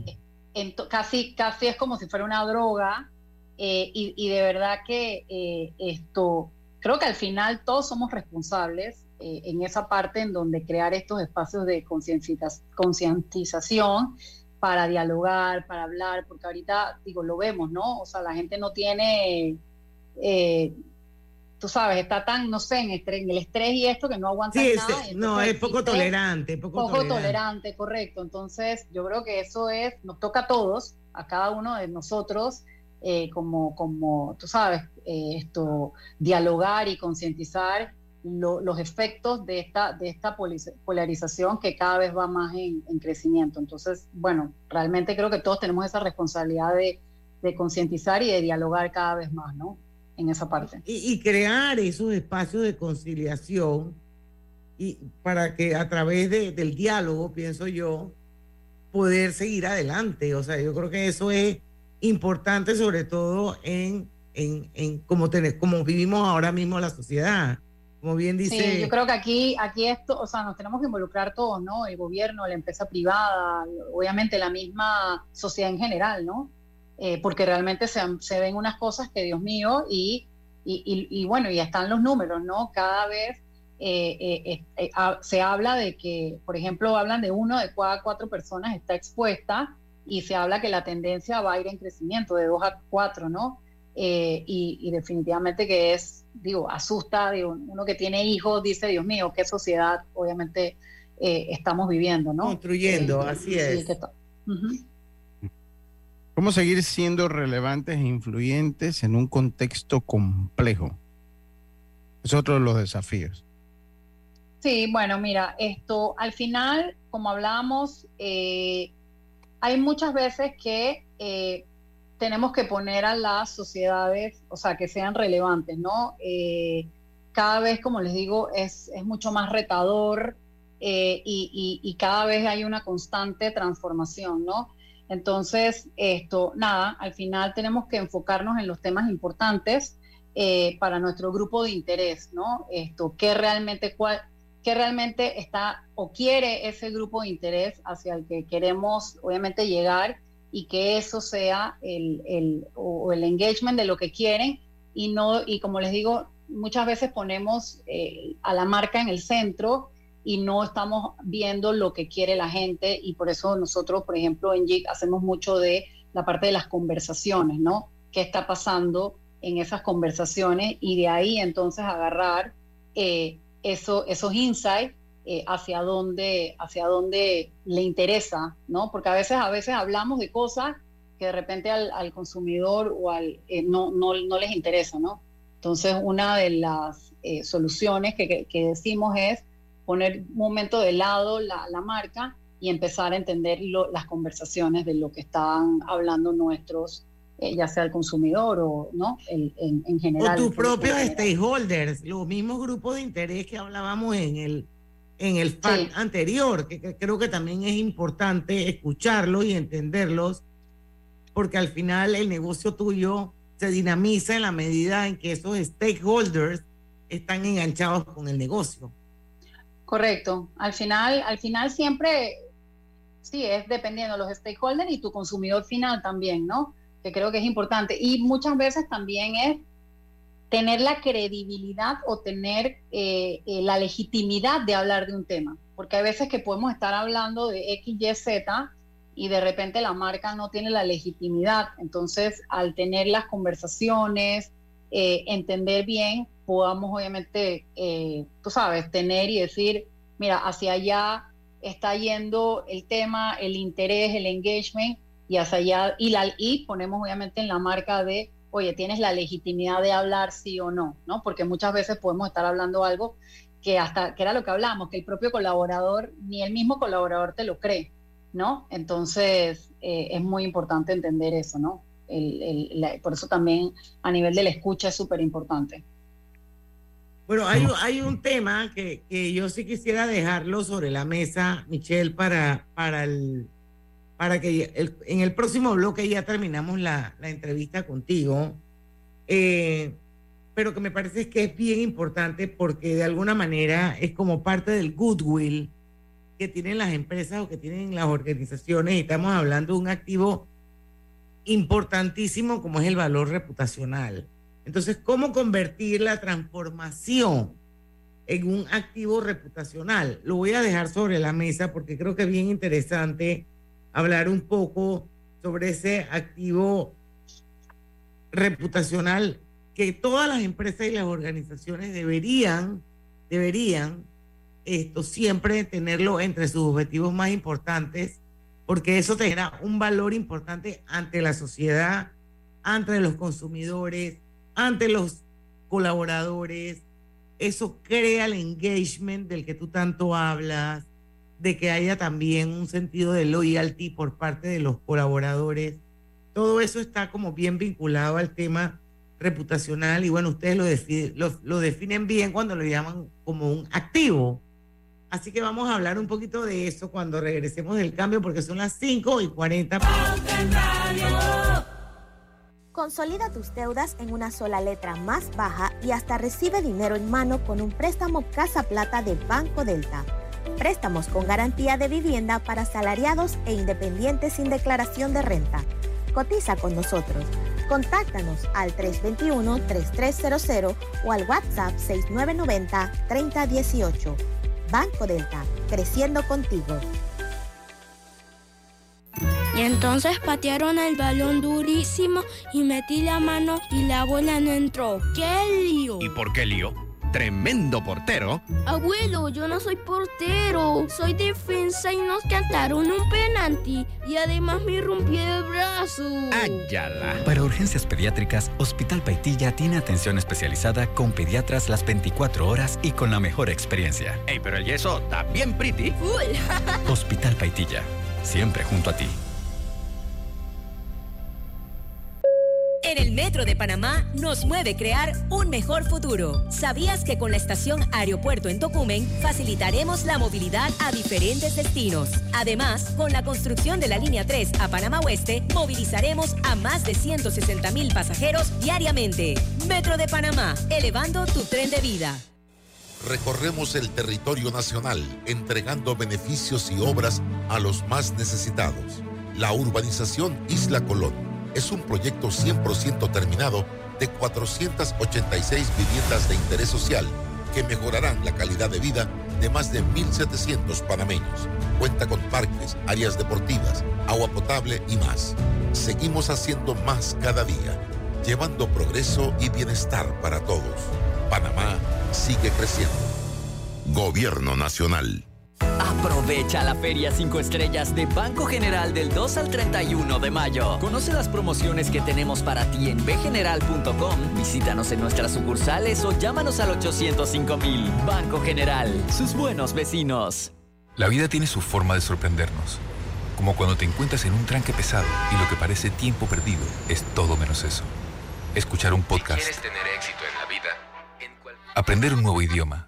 en to- casi, casi es como si fuera una droga. eh, y, y de verdad que eh, esto, creo que al final todos somos responsables en esa parte en donde crear estos espacios de concientiza- concientización para dialogar, para hablar, porque ahorita, digo, lo vemos, ¿no? O sea, la gente no tiene, eh, tú sabes, está tan, no sé, en, el estrés y esto que no aguanta Sí, nada. no, es poco tolerante, poco, poco tolerante. tolerante, correcto. Entonces, yo creo que eso es, nos toca a todos, a cada uno de nosotros, eh, como, como, tú sabes, eh, esto, dialogar y concientizar lo- los efectos de esta, de esta polarización que cada vez va más en, en crecimiento. Entonces, bueno, realmente creo que todos tenemos esa responsabilidad de, de concientizar y de dialogar cada vez más, ¿no? En esa parte. y, y crear esos espacios de conciliación y para que a través de- del diálogo, pienso yo, poder seguir adelante. O sea, yo creo que eso es importante, sobre todo en, en, en como, tener, como vivimos ahora mismo la sociedad. Como bien dice, Sí, yo creo que aquí, aquí esto, o sea, nos tenemos que involucrar todos, ¿no? El gobierno, la empresa privada, obviamente la misma sociedad en general, ¿no? Eh, porque realmente se, se ven unas cosas que, Dios mío, y, y, y- y bueno, y están los números, ¿no? Cada vez eh, eh, se habla de que, por ejemplo, hablan de uno de cada cuatro personas está expuesta y se habla que la tendencia va a ir en crecimiento de dos a cuatro, ¿no? Y, definitivamente que es, digo, asusta, digo, uno que tiene hijos dice, Dios mío, qué sociedad obviamente estamos viviendo, ¿no? Construyendo, así sí, es. que Ujú. ¿Cómo seguir siendo relevantes e influyentes en un contexto complejo? Es otro de los desafíos. Sí, bueno, mira, esto al final, como hablábamos, eh, hay muchas veces que eh, tenemos que poner a las sociedades, o sea, que sean relevantes, ¿no? Eh, cada vez, como les digo, es, es mucho más retador y- y cada vez hay una constante transformación, ¿no? Entonces, esto, nada, al final tenemos que enfocarnos en los temas importantes eh, para nuestro grupo de interés, ¿no? Esto, qué realmente, cuál, qué realmente está o quiere ese grupo de interés hacia el que queremos, obviamente, llegar y que eso sea el, el, o el engagement de lo que quieren y no, y como les digo, muchas veces ponemos eh, a la marca en el centro y no estamos viendo lo que quiere la gente y por eso nosotros, por ejemplo, en JIC hacemos mucho de la parte de las conversaciones, ¿no? ¿Qué está pasando en esas conversaciones? Y de ahí entonces agarrar eh, eso, esos insights eh, hacia dónde, hacia dónde le interesa, ¿no? Porque a veces, a veces hablamos de cosas que de repente al, al consumidor o al eh, no, no, no les interesa, ¿no? Entonces, una de las eh, soluciones que, que- que decimos es poner un momento de lado la, la marca y empezar a entender lo- las conversaciones de lo que están hablando nuestros, eh, ya sea el consumidor o no, el, en, en o general. tus público en propios stakeholders, los mismos grupos de interés que hablábamos en el en el FAC anterior, que, que creo que también es importante escucharlos y entenderlos, porque al final el negocio tuyo se dinamiza en la medida en que esos stakeholders están enganchados con el negocio. Correcto. Al final, al final siempre, sí, es dependiendo de los stakeholders y tu consumidor final también, ¿no? Que creo que es importante. Y muchas veces también es tener la credibilidad o tener eh, eh, la legitimidad de hablar de un tema. Porque hay veces que podemos estar hablando de X, Y, Z y de repente la marca no tiene la legitimidad. Entonces, al tener las conversaciones, eh, entender bien, podamos obviamente, eh, tú sabes, tener y decir, mira, hacia allá está yendo el tema, el interés, el engagement, y hacia allá, y, la, y ponemos obviamente en la marca de, oye, tienes la legitimidad de hablar sí o no, ¿no? Porque muchas veces podemos estar hablando algo que hasta, que era lo que hablamos, que el propio colaborador, ni el mismo colaborador te lo cree, ¿no? Entonces, eh, es muy importante entender eso, ¿no? El- el- la- por eso también a nivel de la escucha es súper importante. Bueno, hay, hay un tema que, que yo sí quisiera dejarlo sobre la mesa, Michelle, para, para, el, para que el- en el próximo bloque ya terminamos la, la entrevista contigo. Eh, pero que me parece que es bien importante porque de alguna manera es como parte del goodwill que tienen las empresas o que tienen las organizaciones y estamos hablando de un activo importantísimo como es el valor reputacional. Entonces, ¿cómo convertir la transformación en un activo reputacional? Lo voy a dejar sobre la mesa porque creo que es bien interesante hablar un poco sobre ese activo reputacional que todas las empresas y las organizaciones deberían, deberían esto siempre tenerlo entre sus objetivos más importantes, porque eso tendrá un valor importante ante la sociedad, ante los consumidores, ante los colaboradores. Eso crea el engagement del que tú tanto hablas, de que haya también un sentido de loyalty por parte de los colaboradores. Todo eso está como bien vinculado al tema reputacional y bueno, ustedes lo, lo definen bien cuando lo llaman como un activo. Así que vamos a hablar un poquito de eso cuando regresemos del cambio porque son las 5 y 40. Consolida tus deudas en una sola letra más baja y hasta recibe dinero en mano con un préstamo Casa Plata del Banco Delta. Préstamos con garantía de vivienda para salariados e independientes sin declaración de renta. Cotiza con nosotros. Contáctanos al 321-3300 o al WhatsApp 6990-3018. Banco Delta, creciendo contigo. Y entonces patearon el balón durísimo y metí la mano y la bola no entró. ¡Qué lío! ¿Y por qué lío? Tremendo portero. Abuelo, yo no soy portero. Soy defensa y nos cantaron un penalti. Y además me rompí el brazo. ¡Ayala! Para urgencias pediátricas, Hospital Paitilla tiene atención especializada con pediatras las 24 horas y con la mejor experiencia. Ey, pero el yeso está bien pretty. Full. [laughs] Hospital Paitilla, siempre junto a ti. En el Metro de Panamá nos mueve crear un mejor futuro. ¿Sabías que con la estación Aeropuerto en Tocumen facilitaremos la movilidad a diferentes destinos? Además, con la construcción de la línea 3 a Panamá Oeste, movilizaremos a más de 160 mil pasajeros diariamente. Metro de Panamá, elevando tu tren de vida. Recorremos el territorio nacional entregando beneficios y obras a los más necesitados. La urbanización Isla Colón es un proyecto 100% terminado de 486 viviendas de interés social que mejorarán la calidad de vida de más de 1.700 panameños. Cuenta con parques, áreas deportivas, agua potable y más. Seguimos haciendo más cada día, llevando progreso y bienestar para todos. Panamá sigue creciendo. Gobierno Nacional. Aprovecha la Feria 5 Estrellas de Banco General del 2 al 31 de mayo. Conoce las promociones que tenemos para ti en bgeneral.com. Visítanos en nuestras sucursales o llámanos al 805 mil. Banco General, sus buenos vecinos. La vida tiene su forma de sorprendernos. Como cuando te encuentras en un tranque pesado y lo que parece tiempo perdido es todo menos eso. Escuchar un podcast. ¿Quieres tener éxito en la vida? Aprender un nuevo idioma.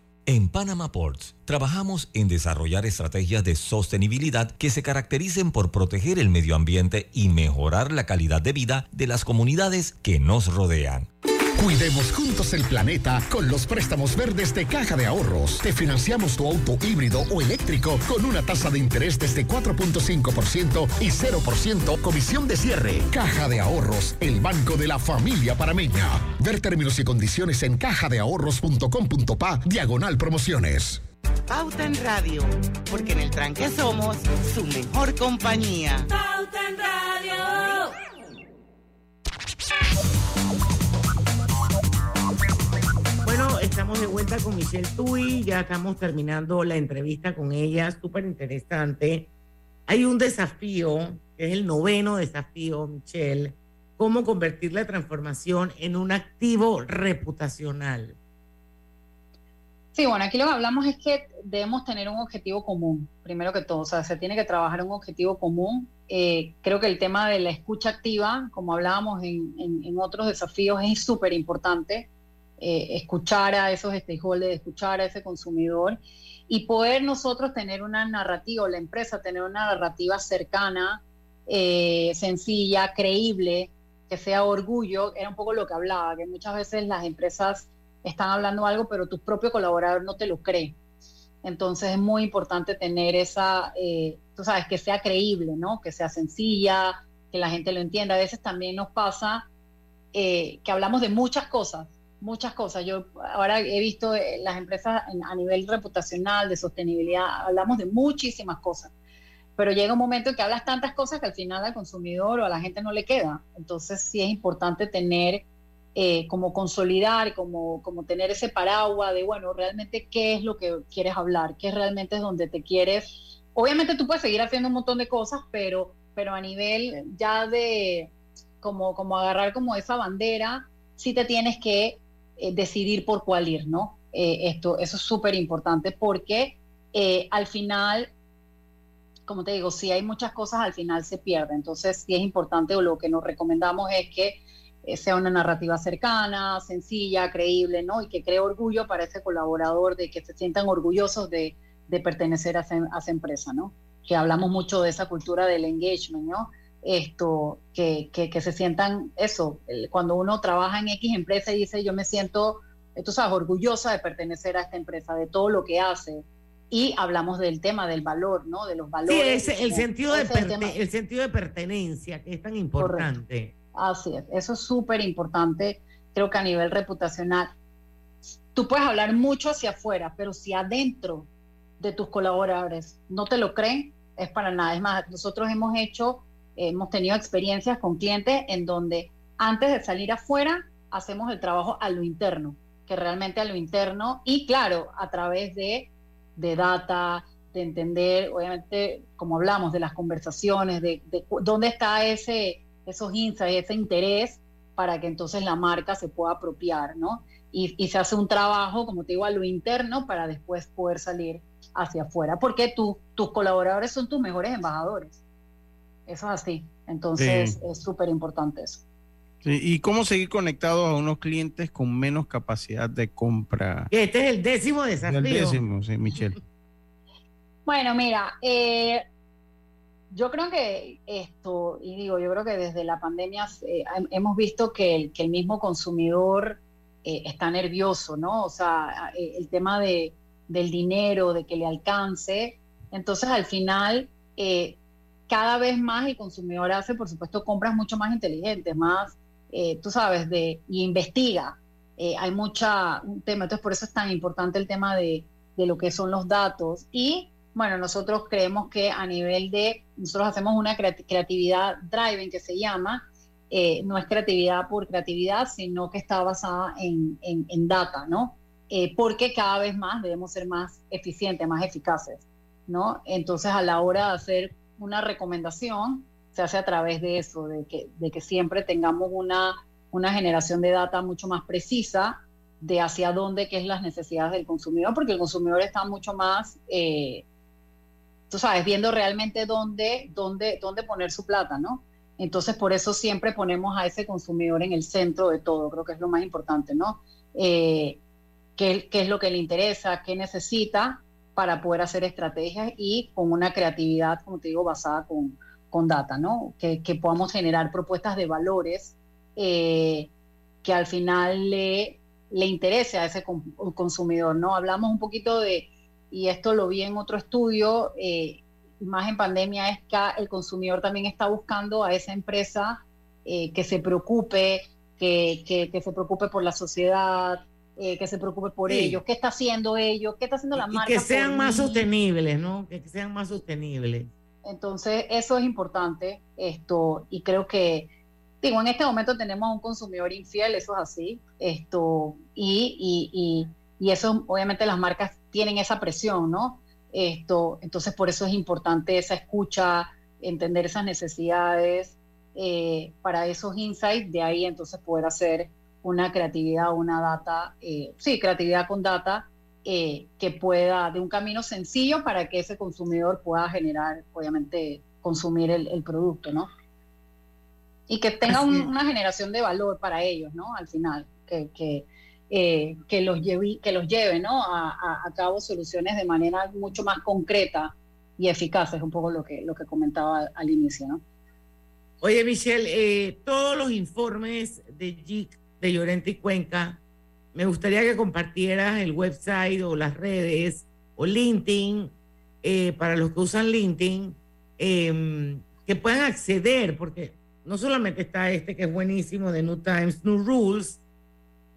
En Panama Ports trabajamos en desarrollar estrategias de sostenibilidad que se caractericen por proteger el medio ambiente y mejorar la calidad de vida de las comunidades que nos rodean. Cuidemos juntos el planeta con los préstamos verdes de Caja de Ahorros. Te financiamos tu auto híbrido o eléctrico con una tasa de interés desde 4.5% y 0% comisión de cierre. Caja de Ahorros, el banco de la familia parameña. Ver términos y condiciones en cajadeahorros.com.pa diagonal promociones. Pauta en Radio, porque en el tranque somos su mejor compañía. Pauta en Radio. Estamos de vuelta con Michelle Tui, ya estamos terminando la entrevista con ella, súper interesante. Hay un desafío, que es el noveno desafío, Michelle, cómo convertir la transformación en un activo reputacional. Sí, bueno, aquí lo que hablamos es que debemos tener un objetivo común, primero que todo, o sea, se tiene que trabajar un objetivo común eh, creo que el tema de la escucha activa, como hablábamos en, en- en otros desafíos, es súper importante. Eh, escuchar a esos stakeholders, escuchar a ese consumidor y poder nosotros tener una narrativa, la empresa tener una narrativa cercana, eh, sencilla, creíble, que sea orgullo, era un poco lo que hablaba, que muchas veces las empresas están hablando algo, pero tu propio colaborador no te lo cree. Entonces es muy importante tener esa, eh, tú sabes, que sea creíble, ¿no? Que sea sencilla, que la gente lo entienda. A veces también nos pasa que hablamos de muchas cosas, muchas cosas. Yo ahora he visto eh, las empresas a nivel reputacional, de sostenibilidad, hablamos de muchísimas cosas. Pero llega un momento en que hablas tantas cosas que al final al consumidor o a la gente no le queda. Entonces sí es importante tener eh, como consolidar, como, como tener ese paraguas de, bueno, realmente qué es lo que quieres hablar, qué realmente es donde te quieres. Obviamente tú puedes seguir haciendo un montón de cosas, pero, pero a nivel ya de como, como agarrar como esa bandera, sí te tienes que eh, decidir por cuál ir, ¿no? Eh, esto, eso es súper importante porque eh, al final como te digo, si hay muchas cosas, al final se pierde. Entonces, sí es importante, o lo que nos recomendamos es que sea una narrativa cercana, sencilla, creíble, ¿no? Y que cree orgullo para ese colaborador, de que se sientan orgullosos de, de pertenecer a esa, a esa empresa, ¿no? Que hablamos mucho de esa cultura del engagement, ¿no? Esto, que, que, que se sientan, eso, el- cuando uno trabaja en X empresa y dice, yo me siento, eh, tú sabes, orgullosa de pertenecer a esta empresa, de todo lo que hace, y hablamos del tema del valor, ¿no? De los Sí, valores. sentido de Ese es el perte- tema. el sentido de pertenencia, que es tan importante. Así es, eso es súper importante, creo que a nivel reputacional. Tú puedes hablar mucho hacia afuera, pero si adentro de tus colaboradores no te lo creen, es para nada. Es más, nosotros hemos hecho, hemos tenido experiencias con clientes en donde antes de salir afuera hacemos el trabajo a lo interno, que realmente a lo interno y claro, a través de, de data, de entender, obviamente, como hablamos, de las conversaciones, de, de dónde está ese, esos insights, ese interés para que entonces la marca se pueda apropiar, ¿no? Y, y se hace un trabajo, como te digo, a lo interno para después poder salir hacia afuera, porque tú, tus colaboradores son tus mejores embajadores. Eso es así. Entonces Sí. es súper importante eso. Sí, ¿Y cómo seguir conectados a unos clientes con menos capacidad de compra? Este es el décimo desafío. El décimo, sí, Michelle. [laughs] Bueno, mira, eh, yo creo que esto, y digo, yo creo que desde la pandemia eh, hem- hemos visto que el, que el mismo consumidor eh, está nervioso, ¿no? O sea, eh, el tema de, del dinero, de que le alcance. Entonces, al final, eh, cada vez más el consumidor hace, por supuesto, compras mucho más inteligentes, más, eh, tú sabes, de, y investiga. Eh, hay mucha, un tema, entonces por eso es tan importante el tema de, de lo que son los datos. Y bueno, nosotros creemos que a nivel de, nosotros hacemos una creati- creatividad driving que se llama, eh, no es creatividad por creatividad, sino que está basada en, en- en data, ¿no? Eh, porque cada vez más debemos ser más eficientes, más eficaces, ¿no? Entonces, a la hora de hacer una recomendación, se hace a través de eso, de que, de que siempre tengamos una, una generación de data mucho más precisa de hacia dónde, qué es las necesidades del consumidor, porque el consumidor está mucho más, eh, tú sabes, viendo realmente dónde, dónde, dónde poner su plata, ¿no? Entonces, por eso siempre ponemos a ese consumidor en el centro de todo, creo que es lo más importante, ¿no? Eh, qué, qué es lo que le interesa, qué necesita para poder hacer estrategias y con una creatividad, como te digo, basada con, con data, ¿no? Que, que podamos generar propuestas de valores eh, que al final le, le interese a ese con- consumidor, ¿no? Hablamos un poquito de, y esto lo vi en otro estudio, eh, más en pandemia, es que el consumidor también está buscando a esa empresa eh, que se preocupe, que, que se preocupe por la sociedad, eh, que se preocupe por Sí. ellos, qué está haciendo ellos, qué está haciendo la Y marca. que sean más mí. sostenibles, ¿no? Que sean más sostenibles. Entonces, eso es importante, esto, y creo que, digo, en este momento tenemos a un consumidor infiel, eso es así, esto, y, y, y, y eso, obviamente las marcas tienen esa presión, ¿no? Esto, entonces por eso es importante esa escucha, entender esas necesidades, eh, para esos insights, de ahí entonces poder hacer una creatividad, una data, eh, sí, creatividad con data, eh, que pueda, de un camino sencillo para que ese consumidor pueda generar, obviamente, consumir el, el producto, ¿no? Y que tenga un- una generación de valor para ellos, ¿no? Al final, que, que, eh, que los lleve, que los lleve ¿no? a, a- a cabo soluciones de manera mucho más concreta y eficaz, es un poco lo que, lo que comentaba al, al inicio, ¿no? Oye, Michelle, eh, todos los informes de JIC, de Llorente y Cuenca, me gustaría que compartieras el website o las redes o LinkedIn, eh, para los que usan LinkedIn, eh, que puedan acceder, porque no solamente está este que es buenísimo de New Times, New Rules,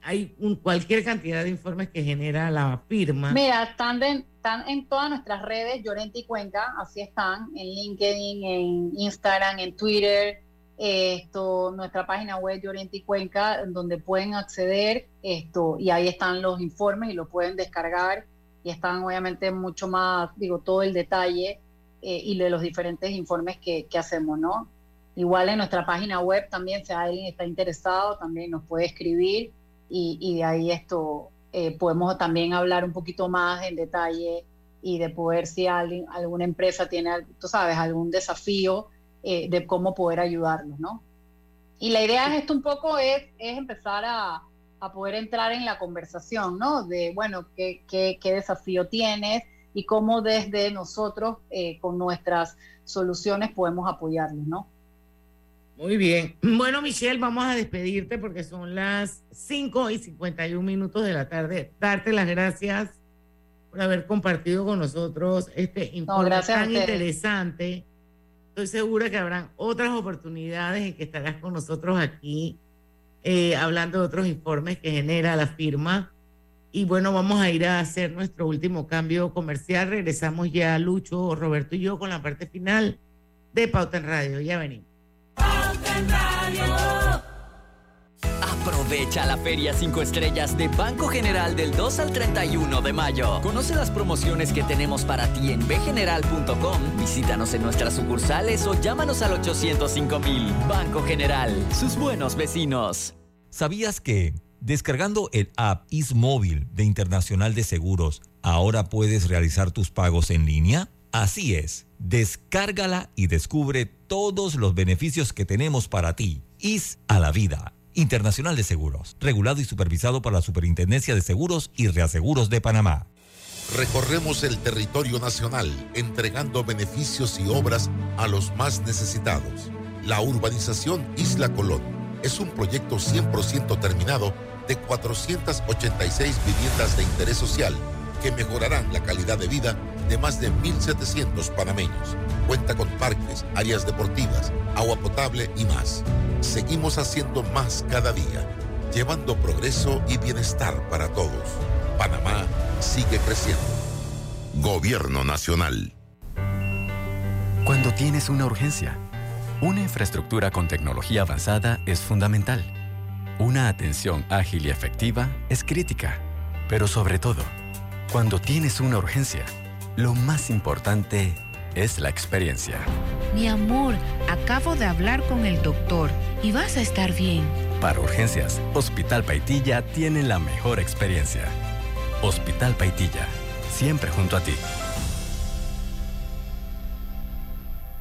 hay cualquier cantidad de informes que genera la firma. Mira, están, están en todas nuestras redes, Llorente y Cuenca, así están, en LinkedIn, en Instagram, en Twitter, esto, nuestra página web Llorente y Cuenca, en donde pueden acceder, esto, y ahí están los informes y lo pueden descargar, y están obviamente mucho más, digo, todo el detalle eh, y de los diferentes informes que, que hacemos, ¿no? Igual en nuestra página web también, si alguien está interesado, también nos puede escribir y, y de ahí esto eh, podemos también hablar un poquito más en detalle y de poder si alguien, alguna empresa tiene, tú sabes, algún desafío eh, de cómo poder ayudarlos, ¿no? Y la idea es esto un poco es, es empezar a, a poder entrar en la conversación, ¿no? De, bueno, qué, qué, qué desafío tienes y cómo desde nosotros, eh, con nuestras soluciones, podemos apoyarlos, ¿no? Muy bien. [clears throat] Bueno, Michelle, vamos a despedirte porque son las 5 y 51 minutos de la tarde. Darte las gracias por haber compartido con nosotros este informe a tan interesante. Estoy segura que habrán otras oportunidades en que estarás con nosotros aquí eh, hablando de otros informes que genera la firma. Y bueno, vamos a ir a hacer nuestro último cambio comercial. Regresamos ya, Lucho, Roberto y yo, con la parte final de Pauta en Radio. Ya venimos. Aprovecha la Feria 5 Estrellas de Banco General del 2 al 31 de mayo. Conoce las promociones que tenemos para ti en bgeneral.com. Visítanos en nuestras sucursales o llámanos al 805 mil. Banco General, sus buenos vecinos. ¿Sabías que descargando el app Móvil de Internacional de Seguros, ahora puedes realizar tus pagos en línea? Así es, descárgala y descubre todos los beneficios que tenemos para ti. IS a la vida. Internacional de Seguros, regulado y supervisado por la Superintendencia de Seguros y Reaseguros de Panamá. Recorremos el territorio nacional entregando beneficios y obras a los más necesitados. La urbanización Isla Colón es un proyecto 100% terminado de 486 viviendas de interés social que mejorarán la calidad de vida de más de 1.700 panameños. Cuenta con parques, áreas deportivas, agua potable y más. Seguimos haciendo más cada día, llevando progreso y bienestar para todos. Panamá sigue creciendo. Gobierno Nacional. Cuando tienes una urgencia, una infraestructura con tecnología avanzada es fundamental. Una atención ágil y efectiva es crítica. Pero sobre todo, cuando tienes una urgencia, lo más importante es la experiencia. Mi amor, acabo de hablar con el doctor y vas a estar bien. Para urgencias, Hospital Paitilla tiene la mejor experiencia. Hospital Paitilla, siempre junto a ti.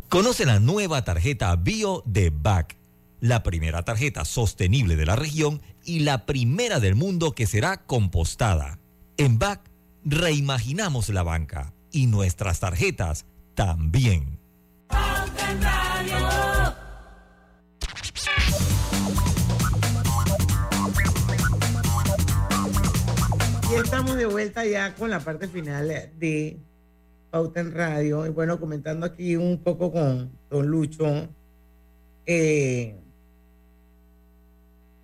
Conoce la nueva tarjeta Bio de BAC, la primera tarjeta sostenible de la región y la primera del mundo que será compostada. En BAC reimaginamos la banca y nuestras tarjetas también. Y estamos de vuelta ya con la parte final de Pauta en Radio. Y bueno, comentando aquí un poco con Don Lucho eh,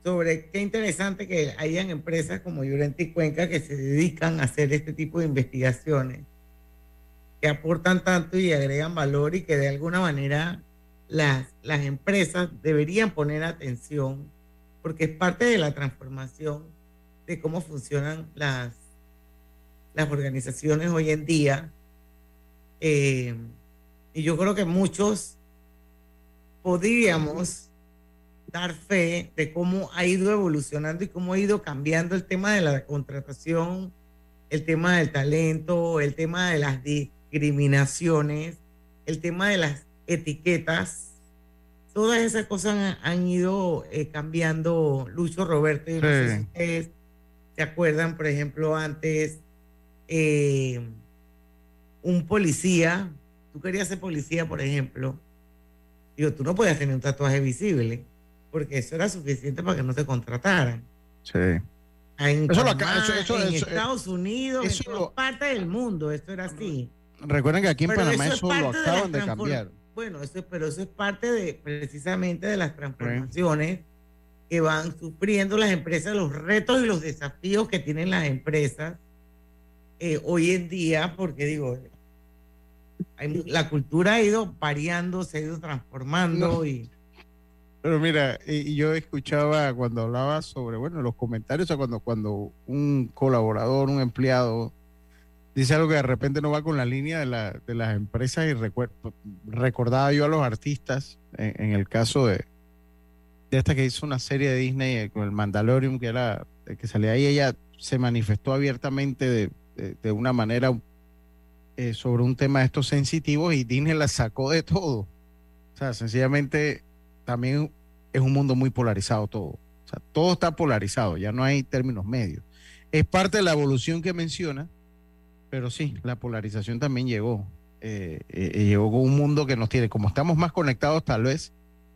sobre qué interesante que hayan empresas como Llorente y Cuenca que se dedican a hacer este tipo de investigaciones, que aportan tanto y agregan valor y que de alguna manera las, las empresas deberían poner atención porque es parte de la transformación de cómo funcionan las, las organizaciones hoy en día. Eh, y yo creo que muchos podríamos dar fe de cómo ha ido evolucionando y cómo ha ido cambiando el tema de la contratación, el tema del talento, el tema de las discriminaciones, el tema de las etiquetas, todas esas cosas han, han ido eh, cambiando. Lucho Roberto, yo no sé Sí. si ustedes se acuerdan, por ejemplo, antes eh, un policía, tú querías ser policía, por ejemplo, digo, tú no podías tener un tatuaje visible, porque eso era suficiente para que no te contrataran. Sí. En, Eso lo Panamá, acá- eso- eso- en eso- Estados Unidos, en todas partes del mundo, esto era así. Recuerden que aquí en Pero Panamá eso es eso, lo de acaban de, cambiar. Bueno, eso, pero eso es parte de precisamente de las transformaciones que van sufriendo las empresas, los retos y los desafíos que tienen las empresas eh, hoy en día, porque digo, hay- la cultura ha ido variando, se ha ido transformando No. y Pero mira, y yo escuchaba cuando hablaba sobre, bueno, los comentarios, o sea, cuando, cuando un colaborador, un empleado, dice algo que de repente no va con la línea de, la, de las empresas y recordaba yo a los artistas, en, el caso de, de esta que hizo una serie de Disney eh, con el Mandalorian, que era, eh, que salía ahí, ella se manifestó abiertamente de, de- de una manera eh, sobre un tema de estos sensitivos y Disney la sacó de todo. O sea, sencillamente también es un mundo muy polarizado todo. O sea, todo está polarizado, ya no hay términos medios. Es parte de la evolución que menciona, pero sí, la polarización también llegó. Eh, eh, llegó con un mundo que nos tiene, como estamos más conectados tal vez,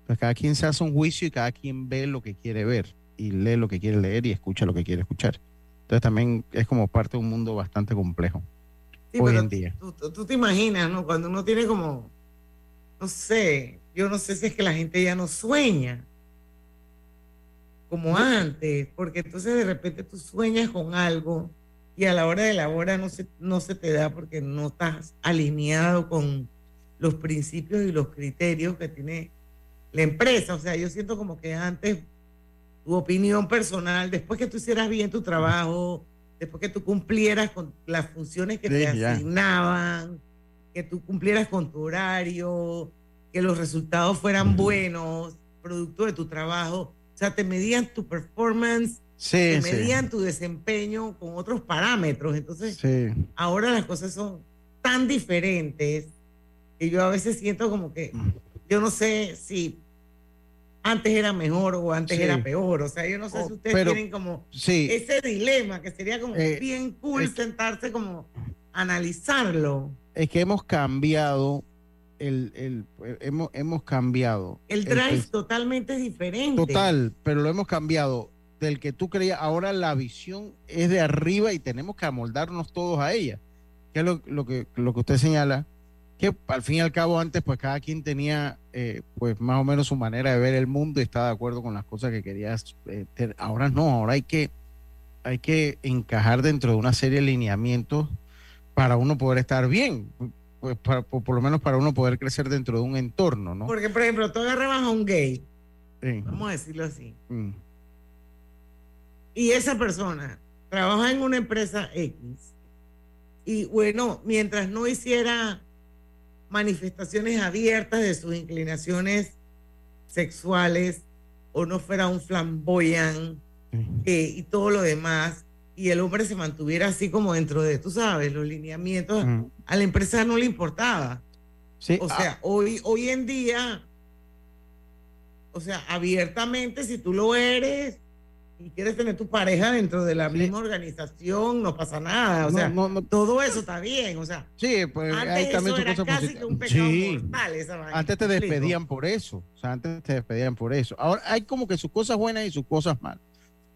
pues cada quien se hace un juicio y cada quien ve lo que quiere ver y lee lo que quiere leer y escucha lo que quiere escuchar. Entonces también es como parte de un mundo bastante complejo Sí, hoy en día. Tú, tú- tú te imaginas, ¿no? Cuando uno tiene como, no sé, yo no sé si es que la gente ya no sueña como antes, porque entonces de repente tú sueñas con algo y a la hora de la hora no se, no se te da porque no estás alineado con los principios y los criterios que tiene la empresa. O sea, yo siento como que antes tu opinión personal, después que tú hicieras bien tu trabajo, después que tú cumplieras con las funciones que te ya. asignaban, que tú cumplieras con tu horario, que los resultados fueran buenos, producto de tu trabajo. O sea, te medían tu performance, Sí, medían tu desempeño con otros parámetros. Entonces, Sí. ahora las cosas son tan diferentes que yo a veces siento como que yo no sé si antes era mejor o antes Sí. era peor. O sea, yo no sé Oh, si ustedes pero- tienen como sí. ese dilema que sería como Eh, bien cool es sentarse como analizarlo. es que hemos cambiado el, el- hemos, hemos cambiado El drive totalmente diferente. total, pero lo hemos cambiado del que tú creías, ahora la visión es de arriba y tenemos que amoldarnos todos a ella. Que es lo, lo que, lo que usted señala, que al fin y al cabo antes pues cada quien tenía eh, pues más o menos su manera de ver el mundo y estaba de acuerdo con las cosas que querías. eh, tener. ahora no, ahora hay que, hay que encajar dentro de una serie de lineamientos para uno poder estar bien, pues para- por, por lo menos para uno poder crecer dentro de un entorno, ¿no? Porque, por ejemplo, tú agarrabas a un gay, Sí. vamos a decirlo así, Mm. Y esa persona trabaja en una empresa X, y bueno, mientras no hiciera manifestaciones abiertas de sus inclinaciones sexuales o no fuera un flamboyant eh, y todo lo demás, y el hombre se mantuviera así como dentro de, tú sabes, los lineamientos, a la empresa no le importaba. Sí, O ah, sea, hoy, hoy en día, o sea, abiertamente, si tú lo eres y quieres tener tu pareja dentro de la misma organización, no pasa nada. O No, sea, no, no. todo eso está bien. O sea, Sí, pues antes hay también eso era cosa casi que un pecado Sí. mortal, esa vaina, Antes te despedían por eso. O sea, antes te despedían por eso. Ahora hay como que sus cosas buenas y sus cosas malas.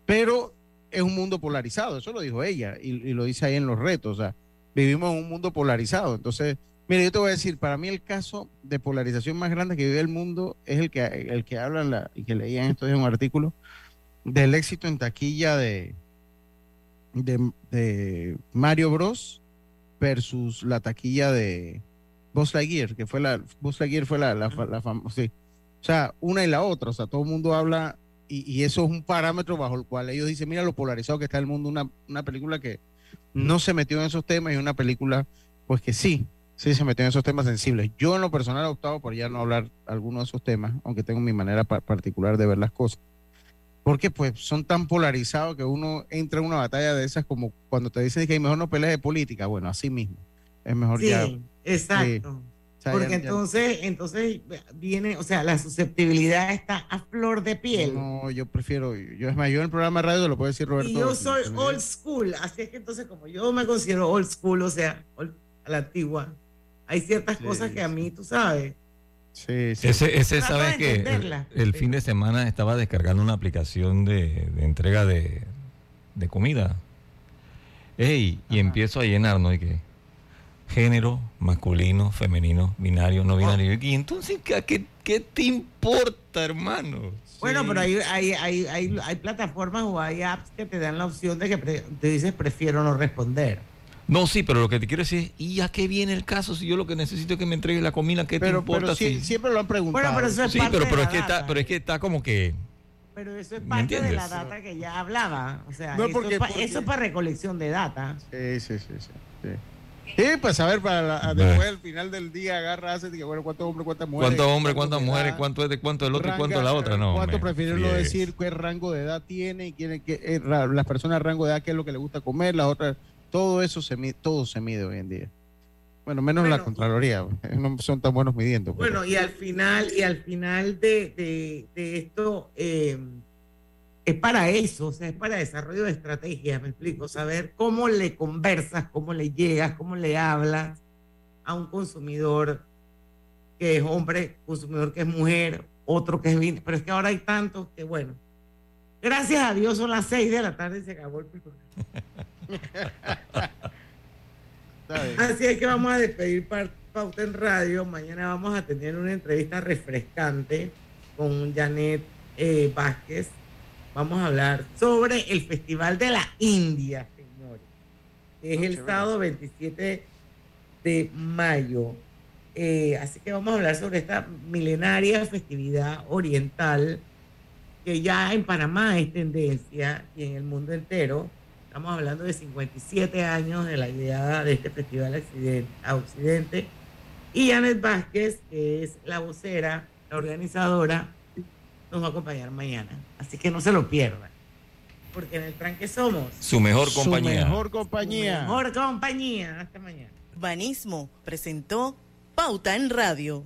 Pero es un mundo polarizado. Eso lo dijo ella y, y lo dice ahí en los retos. O sea, vivimos en un mundo polarizado. Entonces, mire, yo te voy a decir, para mí el caso de polarización más grande que vive el mundo es el que, el que habla en la- y que leía en estos días un artículo del éxito en taquilla de, de, Mario Bros versus la taquilla de Buzz Lightyear, que fue la Buzz Lightyear fue la, la, la fam- sí. O sea, una y la otra, o sea, todo el mundo habla y, y eso es un parámetro bajo el cual ellos dicen, mira lo polarizado que está el mundo, una, una película que no se metió en esos temas y una película pues que sí, sí se metió en esos temas sensibles. Yo en lo personal he optado por ya no hablar algunos de esos temas, aunque tengo mi manera pa- particular de ver las cosas. Porque pues son tan polarizados que uno entra en una batalla de esas como cuando te dicen que mejor no pelees de política. Bueno, así mismo. Es mejor Sí, ya. exacto. O está Porque ya- ya- entonces, entonces viene, o sea, la susceptibilidad está a flor de piel. No, yo prefiero, yo es más, yo en el programa de radio lo puede decir Roberto. Y yo soy old school, así es que entonces como yo me considero old school, o sea, old- a la antigua, hay ciertas cosas que a mí, tú sabes, Sí, sí. Ese, ese ¿sabes que. El, el fin de semana estaba descargando una aplicación de, de entrega de, de comida. Ey, y empiezo a llenar, ¿no? Y que género, masculino, femenino, binario, no binario. Y entonces, ¿qué, qué, qué te importa, hermano? Bueno, pero hay, hay, hay, hay, hay plataformas o hay apps que te dan la opción de que pre- te dices prefiero no responder. No, sí, pero lo que te quiero decir es, ¿y a qué viene el caso si yo lo que necesito es que me entregues la comida? ¿Qué Pero, te importa pero sí- si- siempre lo han preguntado. Bueno, pero eso es Sí, parte pero, de pero, la es que está, data. pero es que está como que... Pero eso es ¿Me parte de la data que ya hablaba. O sea, No, eso, porque- es pa- porque- eso es para recolección de data. Sí, sí, sí, sí. Sí, Sí, pues a ver, para la- después al final del día agarra, hace que bueno, cuántos hombres, cuántas mujeres. ¿Cuántos hombres, cuánto cuántas mujeres, cuánto es de cuánto el otro y cuánto la otra? No, ¿Cuánto no friegues. decir qué rango de edad tiene y quién, qué, eh, las personas rango de edad qué es lo que le gusta comer, las otras, todo eso se mide, todo se mide hoy en día. Bueno, menos la Contraloría, [laughs] no son tan buenos midiendo. pero- Bueno, y al final, y al final de, de- de esto, eh, es para eso, o sea, es para desarrollo de estrategias, me explico, saber cómo le conversas, cómo le llegas, cómo le hablas a un consumidor que es hombre, consumidor que es mujer, otro que es vino, pero es que ahora hay tantos que bueno. Gracias a Dios son las seis de la tarde y se acabó el programa. [laughs] Así es que vamos a despedir Pauta en Radio. Mañana vamos a tener una entrevista refrescante con Janet eh, Vázquez. Vamos a hablar sobre el Festival de la India, señores. que Es el sábado 27 de mayo. Eh, así que vamos a hablar sobre esta milenaria festividad oriental que ya en Panamá es tendencia y en el mundo entero. Estamos hablando de 57 años de la idea de este festival a Occidente. Y Janet Vázquez, que es la vocera, la organizadora, nos va a acompañar mañana. Así que no se lo pierdan. Porque en el tranque somos Su mejor Su compañía. mejor compañía. mejor compañía. Hasta mañana. Banismo presentó Pauta en Radio.